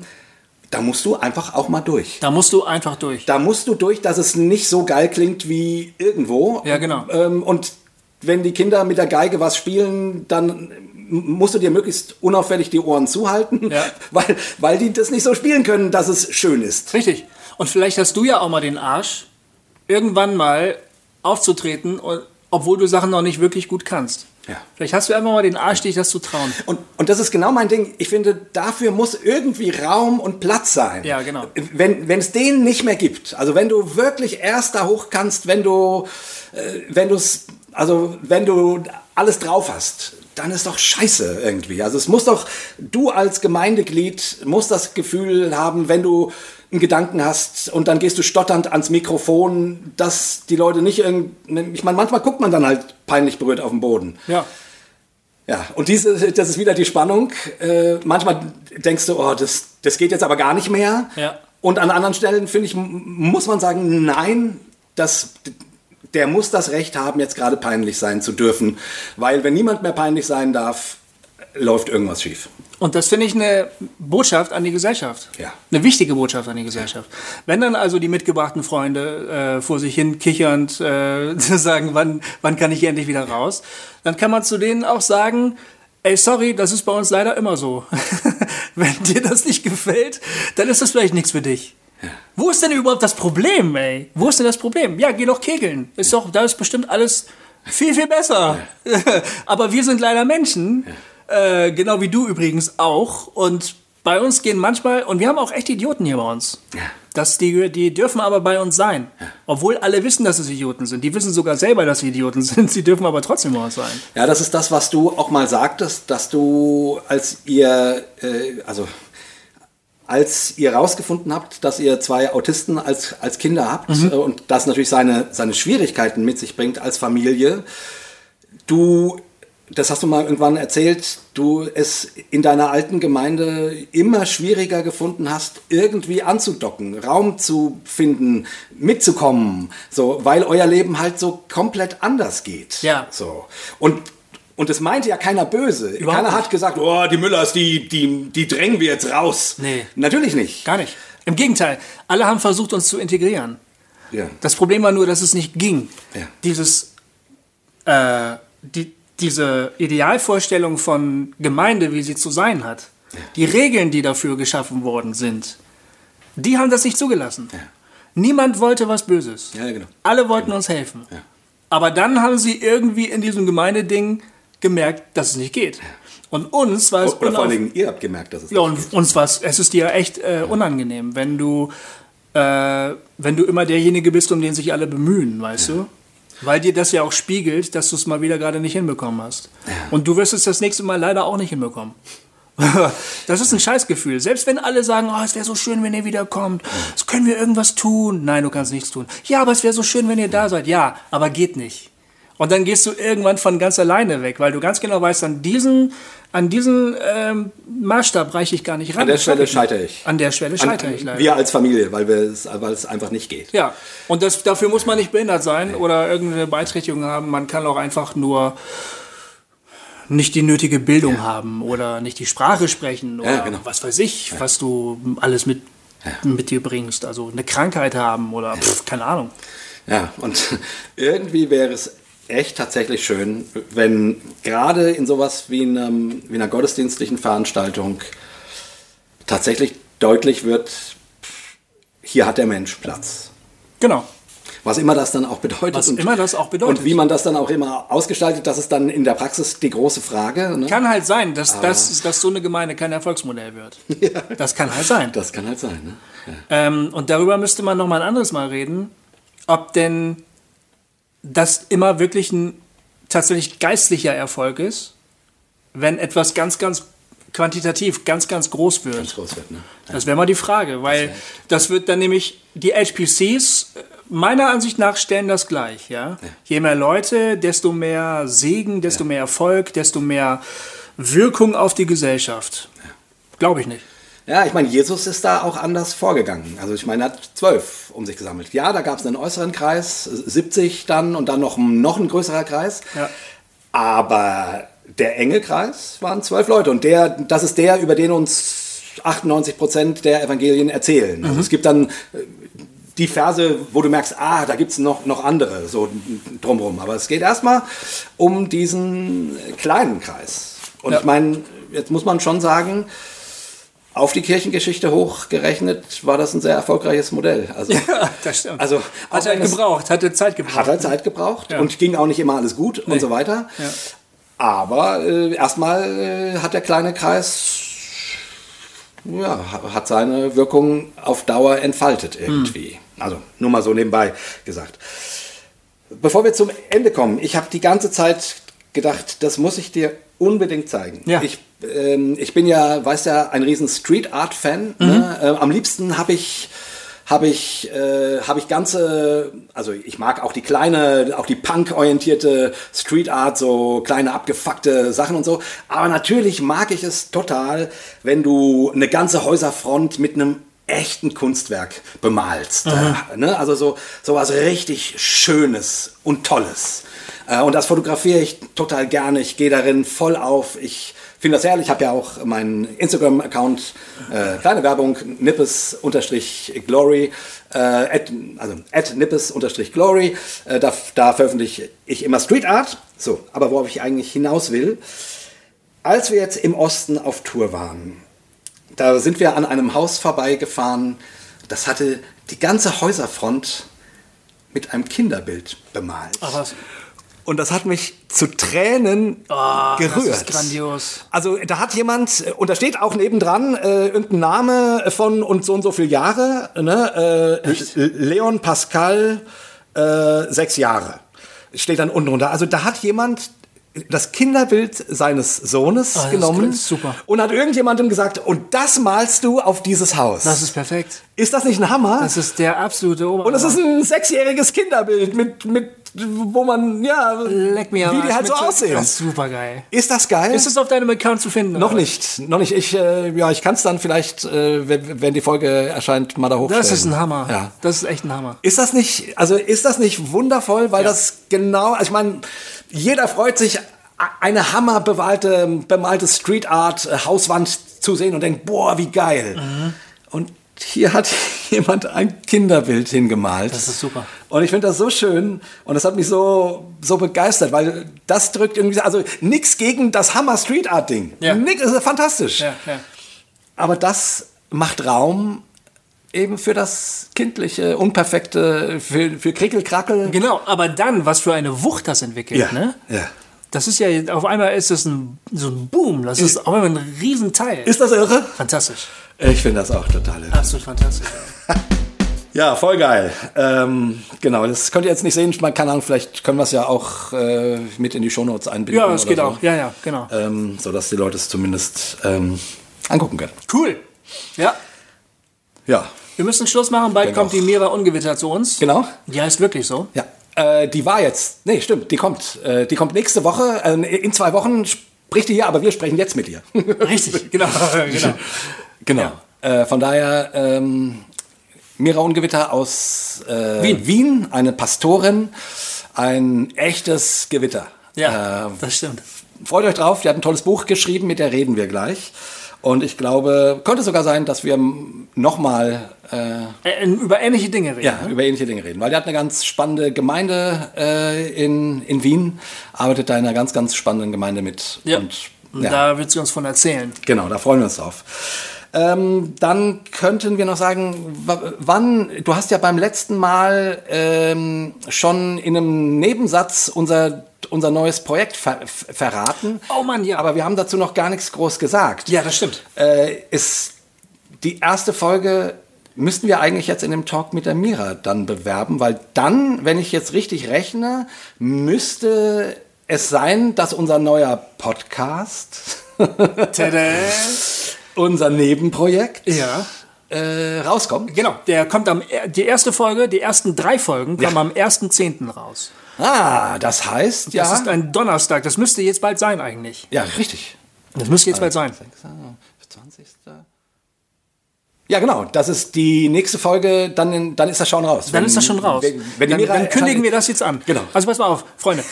da musst du einfach auch mal durch. Da musst du einfach durch. Da musst du durch, dass es nicht so geil klingt wie irgendwo. Ja, genau. Ähm, und wenn die Kinder mit der Geige was spielen, dann musst du dir möglichst unauffällig die Ohren zuhalten, Ja. weil, weil die das nicht so spielen können, dass es schön ist. Richtig. Und vielleicht hast du ja auch mal den Arsch, irgendwann mal aufzutreten, obwohl du Sachen noch nicht wirklich gut kannst. Ja. Vielleicht hast du einfach mal den Arsch, dich das zu trauen. Und, und das ist genau mein Ding. Ich finde, dafür muss irgendwie Raum und Platz sein. Ja, genau. Wenn wenn es den nicht mehr gibt, also wenn du wirklich erst da hoch kannst, wenn du, äh, wenn du es, also wenn du alles drauf hast, dann ist doch scheiße irgendwie. Also es muss doch, du als Gemeindeglied musst das Gefühl haben, wenn du einen Gedanken hast und dann gehst du stotternd ans Mikrofon, dass die Leute nicht irgend, ich meine, manchmal guckt man dann halt peinlich berührt auf den Boden. Ja. Ja, und diese, das ist wieder die Spannung. Äh, manchmal denkst du, oh, das, das geht jetzt aber gar nicht mehr. Ja. Und an anderen Stellen, finde ich, muss man sagen, nein, das, der muss das Recht haben, jetzt gerade peinlich sein zu dürfen. Weil wenn niemand mehr peinlich sein darf, läuft irgendwas schief. Und das finde ich eine Botschaft an die Gesellschaft. Ja. Eine wichtige Botschaft an die Gesellschaft. Wenn dann also die mitgebrachten Freunde äh, vor sich hin kichernd äh, sagen, wann, wann kann ich hier endlich wieder raus, dann kann man zu denen auch sagen, ey, sorry, das ist bei uns leider immer so. Wenn dir das nicht gefällt, dann ist das vielleicht nichts für dich. Wo ist denn überhaupt das Problem, ey? Wo ist denn das Problem? Ja, geh doch kegeln. Ist doch, da ist bestimmt alles viel, viel besser. Aber wir sind leider Menschen, äh, genau wie du übrigens auch. Und bei uns gehen manchmal, und wir haben auch echt Idioten hier bei uns. Das, die, die dürfen aber bei uns sein. Obwohl alle wissen, dass es Idioten sind. Die wissen sogar selber, dass sie Idioten sind. Sie dürfen aber trotzdem bei uns sein. Ja, das ist das, was du auch mal sagtest, dass du, als ihr, äh, also als ihr rausgefunden habt, dass ihr zwei Autisten als, als Kinder habt äh, und das natürlich seine, seine Schwierigkeiten mit sich bringt als Familie, du, das hast du mal irgendwann erzählt, du es in deiner alten Gemeinde immer schwieriger gefunden hast, irgendwie anzudocken, Raum zu finden, mitzukommen, so, weil euer Leben halt so komplett anders geht. Ja. So. Und und es meinte ja keiner böse. Überhaupt keiner nicht. hat gesagt, oh, die Müllers, die, die, die drängen wir jetzt raus. Nee. Natürlich nicht. Gar nicht. Im Gegenteil, alle haben versucht, uns zu integrieren. Ja. Das Problem war nur, dass es nicht ging. Ja. Dieses, äh, die, diese Idealvorstellung von Gemeinde, wie sie zu sein hat, die Regeln, die dafür geschaffen worden sind, die haben das nicht zugelassen. Niemand wollte was Böses. Ja, genau. Alle wollten uns helfen. Aber dann haben sie irgendwie in diesem Gemeindeding gemerkt, dass es nicht geht. Und uns war es Oder vor allen Dingen, ihr habt gemerkt, dass es ja, nicht und uns was, es ist dir echt äh, unangenehm, wenn du, äh, wenn du immer derjenige bist, um den sich alle bemühen, weißt du? Weil dir das ja auch spiegelt, dass du es mal wieder gerade nicht hinbekommen hast. Und du wirst es das nächste Mal leider auch nicht hinbekommen. das ist ein Scheißgefühl. Selbst wenn alle sagen, oh, es wäre so schön, wenn ihr wiederkommt. Es können wir irgendwas tun. Nein, du kannst nichts tun. Ja, aber es wäre so schön, wenn ihr da seid. Ja, aber geht nicht. Und dann gehst du irgendwann von ganz alleine weg, weil du ganz genau weißt, an diesen, an diesen ähm, Maßstab reiche ich gar nicht ran. An der nicht. scheitere ich. An der Stelle An- scheitere ich leider. Wir als Familie, weil, es, weil es einfach nicht geht. Ja, und das, dafür muss man nicht behindert sein oder irgendeine Beeinträchtigung haben. Man kann auch einfach nur nicht die nötige Bildung haben oder nicht die Sprache sprechen oder Ja, genau. was weiß ich, was du alles mit, mit dir bringst. Also eine Krankheit haben oder pf, keine Ahnung. Ja, und irgendwie wäre es echt tatsächlich schön, wenn gerade in sowas wie, einem, wie einer gottesdienstlichen Veranstaltung tatsächlich deutlich wird, hier hat der Mensch Platz. Genau. Was immer das dann auch bedeutet. Was immer das auch bedeutet. Und wie man das dann auch immer ausgestaltet, das ist dann in der Praxis die große Frage. Ne? Kann halt sein, dass, dass, dass so eine Gemeinde kein Erfolgsmodell wird. Das kann halt sein. Das kann halt sein. Ne? Ja. Ähm, und darüber müsste man noch mal ein anderes Mal reden, ob denn das immer wirklich ein tatsächlich geistlicher Erfolg ist, wenn etwas ganz, ganz quantitativ ganz, ganz groß wird. Ganz groß wird, ne? Das wäre mal die Frage, weil das wird dann nämlich, die HPCs äh, meiner Ansicht nach stellen das gleich. Ja? Je mehr Leute, desto mehr Segen, desto mehr Erfolg, desto mehr Wirkung auf die Gesellschaft. Glaube ich nicht. Ja, ich meine, Jesus ist da auch anders vorgegangen. Also ich meine, er hat zwölf um sich gesammelt. Ja, da gab es einen äußeren Kreis, 70 dann und dann noch, ein- noch ein größerer Kreis. Ja. Aber der enge Kreis waren zwölf Leute und der, das ist der, über den uns 98 Prozent der Evangelien erzählen. Also es gibt dann äh, die Verse, wo du merkst, ah, da gibt es noch, noch andere, so drumherum. Aber es geht erstmal um diesen kleinen Kreis. Und Ja. ich meine, jetzt muss man schon sagen, auf die Kirchengeschichte hochgerechnet war das ein sehr erfolgreiches Modell. Also, Ja, das stimmt. Also, hat es- gebraucht, hatte Zeit gebraucht. hat halt Zeit gebraucht Ja. und ging auch nicht immer alles gut Nee. und so weiter. Ja. Aber äh, erstmal äh, hat der kleine Kreis ja, ha- hat seine Wirkung auf Dauer entfaltet irgendwie. Hm. Also nur mal so nebenbei gesagt. Bevor wir zum Ende kommen, ich habe die ganze Zeit gedacht, das muss ich dir unbedingt zeigen. Ja. Ich, ähm, ich bin ja, weißt ja, ein riesen Street Art Fan. Mhm. Ne? Äh, am liebsten habe ich habe ich, äh, habe ich ganze, also ich mag auch die kleine, auch die punk-orientierte Street Art, so kleine abgefuckte Sachen und so. Aber natürlich mag ich es total, wenn du eine ganze Häuserfront mit einem echten Kunstwerk bemalst. Äh, ne? Also so, so was richtig Schönes und Tolles. Äh, und das fotografiere ich total gerne. Ich gehe darin voll auf. Ich finde das herrlich. Ich habe ja auch meinen Instagram-Account, äh, kleine Werbung, nippes-glory, äh, at, also at nippes-glory. Äh, da, da veröffentliche ich immer Street Art. So, aber worauf ich eigentlich hinaus will, als wir jetzt im Osten auf Tour waren, da sind wir an einem Haus vorbeigefahren, das hatte die ganze Häuserfront mit einem Kinderbild bemalt. Ach was. Und das hat mich zu Tränen Ah, gerührt. Das ist grandios. Also da hat jemand, äh, und da steht auch nebendran äh, irgendein Name von und so und so viele Jahre, ne? äh, L- Leon Pascal, äh, sechs Jahre. Steht dann unten drunter. Also da hat jemand das Kinderbild seines Sohnes das ist genommen und hat irgendjemandem gesagt, und das malst du auf dieses Haus. Das ist perfekt. ist das nicht ein Hammer? Das ist der absolute Ober. und es ist ein sechsjähriges Kinderbild mit, mit, wo man, ja, Leck mir wie die halt so aussehen. Das ist super geil. Ist das geil? Ist es auf deinem Account zu finden? Noch oder? nicht, noch nicht. Ich, äh, ja, ich kann es dann vielleicht, äh, wenn, wenn die Folge erscheint, mal da hochstellen. Das ist ein Hammer. Ja. Das ist echt ein Hammer. Ist das nicht, also ist das nicht wundervoll, weil das genau, also ich meine, jeder freut sich, eine hammerbewalte, bemalte Street Art äh, Hauswand zu sehen und denkt, boah, wie geil. Mhm. Und hier hat jemand ein Kinderbild hingemalt. Das ist super. Und ich finde das so schön und das hat mich so, so begeistert, weil das drückt irgendwie, also nichts gegen das Hammer Street Art Ding. Ja. Nix, das ist fantastisch. Ja, ja. Aber das macht Raum eben für das kindliche, unperfekte, für, für Krickelkrackel. Genau, aber dann, was für eine Wucht das entwickelt, ne? ja. Das ist ja, auf einmal ist es ein, so ein Boom. Das ist auf einmal ein Riesenteil. Ist das irre? Fantastisch. Ich finde das auch total. Absolut fantastisch. Ja, voll geil. Ähm, genau, das könnt ihr jetzt nicht sehen. Man kann Ahnung, vielleicht können wir es ja auch äh, mit in die Shownotes einbinden. Ja, oder geht so. auch. Ja, ja, genau. Ähm, sodass die Leute es zumindest ähm, angucken können. Cool. Ja. Ja, Wir müssen Schluss machen. Bald Denke kommt auch. die Mira Ungewitter zu uns. genau. Ja, ist wirklich so. Ja, äh, die war jetzt. Nee, stimmt, die kommt. Äh, die kommt nächste Woche. Äh, in zwei Wochen spricht die hier, aber wir sprechen jetzt mit ihr. Richtig, genau. genau. genau. Äh, von daher, ähm, Mira Ungewitter aus äh, Wien. Wien, eine Pastorin, ein echtes Gewitter. Ja, Äh, das stimmt. freut euch drauf, die hat ein tolles Buch geschrieben, mit der reden wir gleich. Und ich glaube, könnte sogar sein, dass wir nochmal äh, über ähnliche Dinge reden. ja, über ähnliche Dinge reden. Weil die hat eine ganz spannende Gemeinde äh, in, in Wien, arbeitet da in einer ganz, ganz spannenden Gemeinde mit. Ja. Und, Und ja, da wird sie uns von erzählen. genau, da freuen wir uns drauf. Ähm, dann könnten wir noch sagen, wa- wann, du hast ja beim letzten Mal ähm, schon in einem Nebensatz unser, unser neues Projekt ver verraten. Oh Mann, ja. Aber wir haben dazu noch gar nichts groß gesagt. Ja, das stimmt. Äh, ist die erste Folge müssten wir eigentlich jetzt in dem Talk mit der Mira dann bewerben, weil dann, wenn ich jetzt richtig rechne, müsste es sein, dass unser neuer Podcast. unser Nebenprojekt, Ja. äh, rauskommt. Genau, der kommt am, die erste Folge, die ersten drei Folgen kommen Ja. am 1.10. raus. Ah, das heißt, ja. Das ist ein Donnerstag, das müsste jetzt bald sein eigentlich. ja, richtig. Das müsste jetzt bald sein. 20. Ja, genau. Das ist die nächste Folge. Dann, dann ist das schon raus. Dann ist das schon raus. Wenn, wenn dann, dann kündigen wir das jetzt an. Genau. Also pass mal auf, Freunde.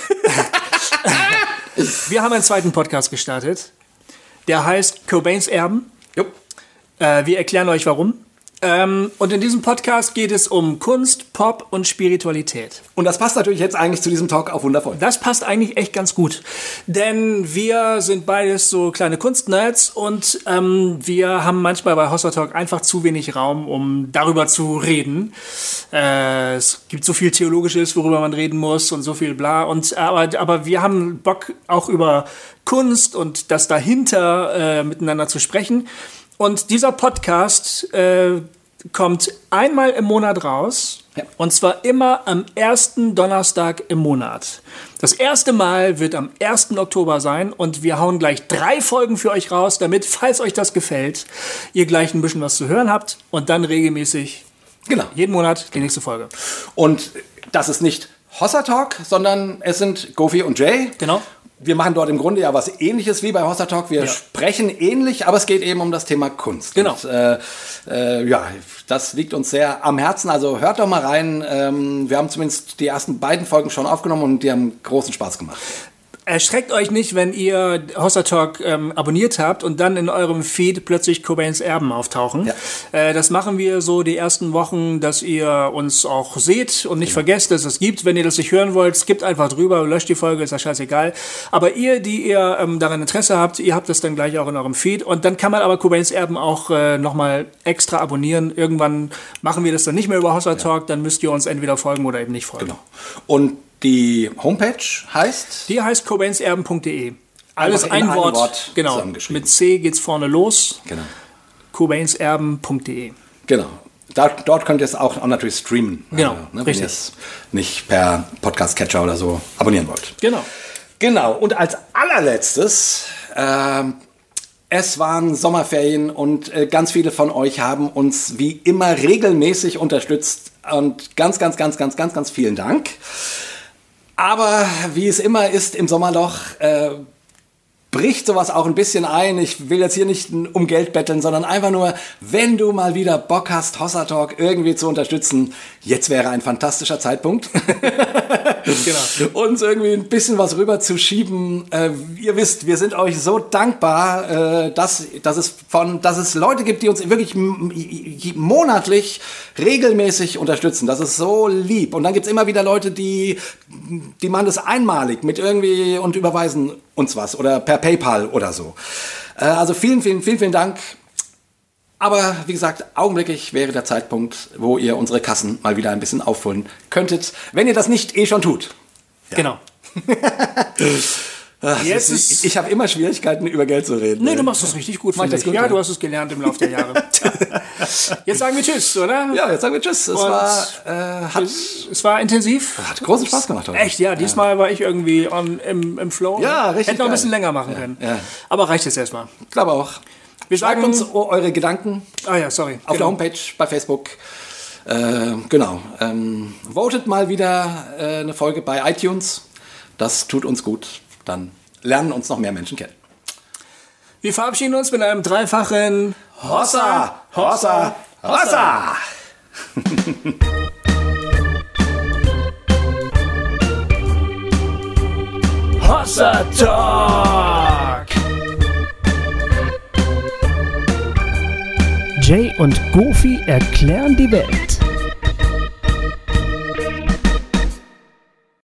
wir haben einen zweiten Podcast gestartet. Der heißt Cobains Erben. Äh, wir erklären euch warum. Ähm, und in diesem Podcast geht es um Kunst, Pop und Spiritualität. Und das passt natürlich jetzt eigentlich zu diesem Talk auch wundervoll. Das passt eigentlich echt ganz gut. Denn wir sind beides so kleine Kunstnerds und ähm, wir haben manchmal bei Hossa Talk einfach zu wenig Raum, um darüber zu reden. Äh, es gibt so viel Theologisches, worüber man reden muss und so viel bla. Und, aber, aber wir haben Bock auch über Kunst und das dahinter äh, miteinander zu sprechen. Und dieser Podcast äh, kommt einmal im Monat raus. Ja. Und zwar immer am ersten Donnerstag im Monat. Das erste Mal wird am 1. Oktober sein und wir hauen gleich drei Folgen für euch raus, damit, falls euch das gefällt, ihr gleich ein bisschen was zu hören habt und dann regelmäßig Genau. jeden Monat die nächste Folge. Und das ist nicht Hossa Talk, sondern es sind Gofi und Jay. Genau. Wir machen dort im Grunde ja was ähnliches wie bei Hossa Talk. Wir Ja. sprechen ähnlich, aber es geht eben um das Thema Kunst. Genau. Und, äh, äh, ja, das liegt uns sehr am Herzen. Also hört doch mal rein. Ähm, wir haben zumindest die ersten beiden Folgen schon aufgenommen und die haben großen Spaß gemacht. Erschreckt euch nicht, wenn ihr Hossa Talk ähm, abonniert habt und dann in eurem Feed plötzlich Cobains Erben auftauchen. Ja. Äh, das machen wir so die ersten Wochen, dass ihr uns auch seht und nicht vergesst, dass es gibt. Wenn ihr das nicht hören wollt, skippt einfach drüber, löscht die Folge, ist ja scheißegal. Aber ihr, die ihr ähm, daran Interesse habt, ihr habt das dann gleich auch in eurem Feed. Und dann kann man aber Cobains Erben auch äh, nochmal extra abonnieren. Irgendwann machen wir das dann nicht mehr über Hossa Talk, dann müsst ihr uns entweder folgen oder eben nicht folgen. Genau. Und die Homepage heißt Die heißt cobainserben.de. Alles ein Wort, Wort genau. Mit C geht's vorne los. genau. cobainserben.de. Genau. Da, dort könnt ihr es auch, auch natürlich streamen. Genau, Also, ne, wenn richtig. ihr es nicht per Podcast-Catcher oder so abonnieren wollt. Genau. Genau. Und als allerletztes, ähm, es waren Sommerferien und äh, ganz viele von euch haben uns wie immer regelmäßig unterstützt. Und ganz, ganz, ganz, ganz, ganz, ganz vielen Dank. Aber wie es immer ist im Sommerloch, äh, spricht sowas auch ein bisschen ein. Ich will jetzt hier nicht um Geld betteln, sondern einfach nur, wenn du mal wieder Bock hast, Hossa Talk irgendwie zu unterstützen, jetzt wäre ein fantastischer Zeitpunkt. genau. Uns irgendwie ein bisschen was rüber zu schieben. Äh, ihr wisst, wir sind euch so dankbar, äh, dass, dass, es von, dass es Leute gibt, die uns wirklich monatlich regelmäßig unterstützen. Das ist so lieb. Und dann gibt es immer wieder Leute, die, die machen das einmalig mit irgendwie und überweisen uns was oder per PayPal oder so. Äh, also vielen, vielen, vielen, vielen Dank. Aber wie gesagt, augenblicklich wäre der Zeitpunkt, wo ihr unsere Kassen mal wieder ein bisschen auffüllen könntet, wenn ihr das nicht eh schon tut. Ja. Genau. Ach, Jetzt ist, ich, ich habe immer Schwierigkeiten, über Geld zu reden. Nee, du machst das richtig gut, finde ich. Gut, ja, ja, du hast es gelernt im Laufe der Jahre. jetzt sagen wir Tschüss, oder? Ja, jetzt sagen wir Tschüss. Es, war, äh, hat, es, war intensiv. Hat großen Spaß gemacht heute. Echt, ja. Diesmal ja. war ich irgendwie on, im, im Flow. Ja, richtig. Hätte noch ein bisschen länger machen können. Ja. Aber reicht jetzt erstmal. Ich glaube auch. Wir Schreibt uns eure Gedanken. Ah ja, sorry. Auf genau. der Homepage, bei Facebook. Äh, genau. Ähm, votet mal wieder äh, eine Folge bei iTunes. Das tut uns gut. Dann lernen uns noch mehr Menschen kennen. Wir verabschieden uns mit einem dreifachen Hossa, Hossa, Hossa. Hossa Talk. Jay und Goofy erklären die Welt.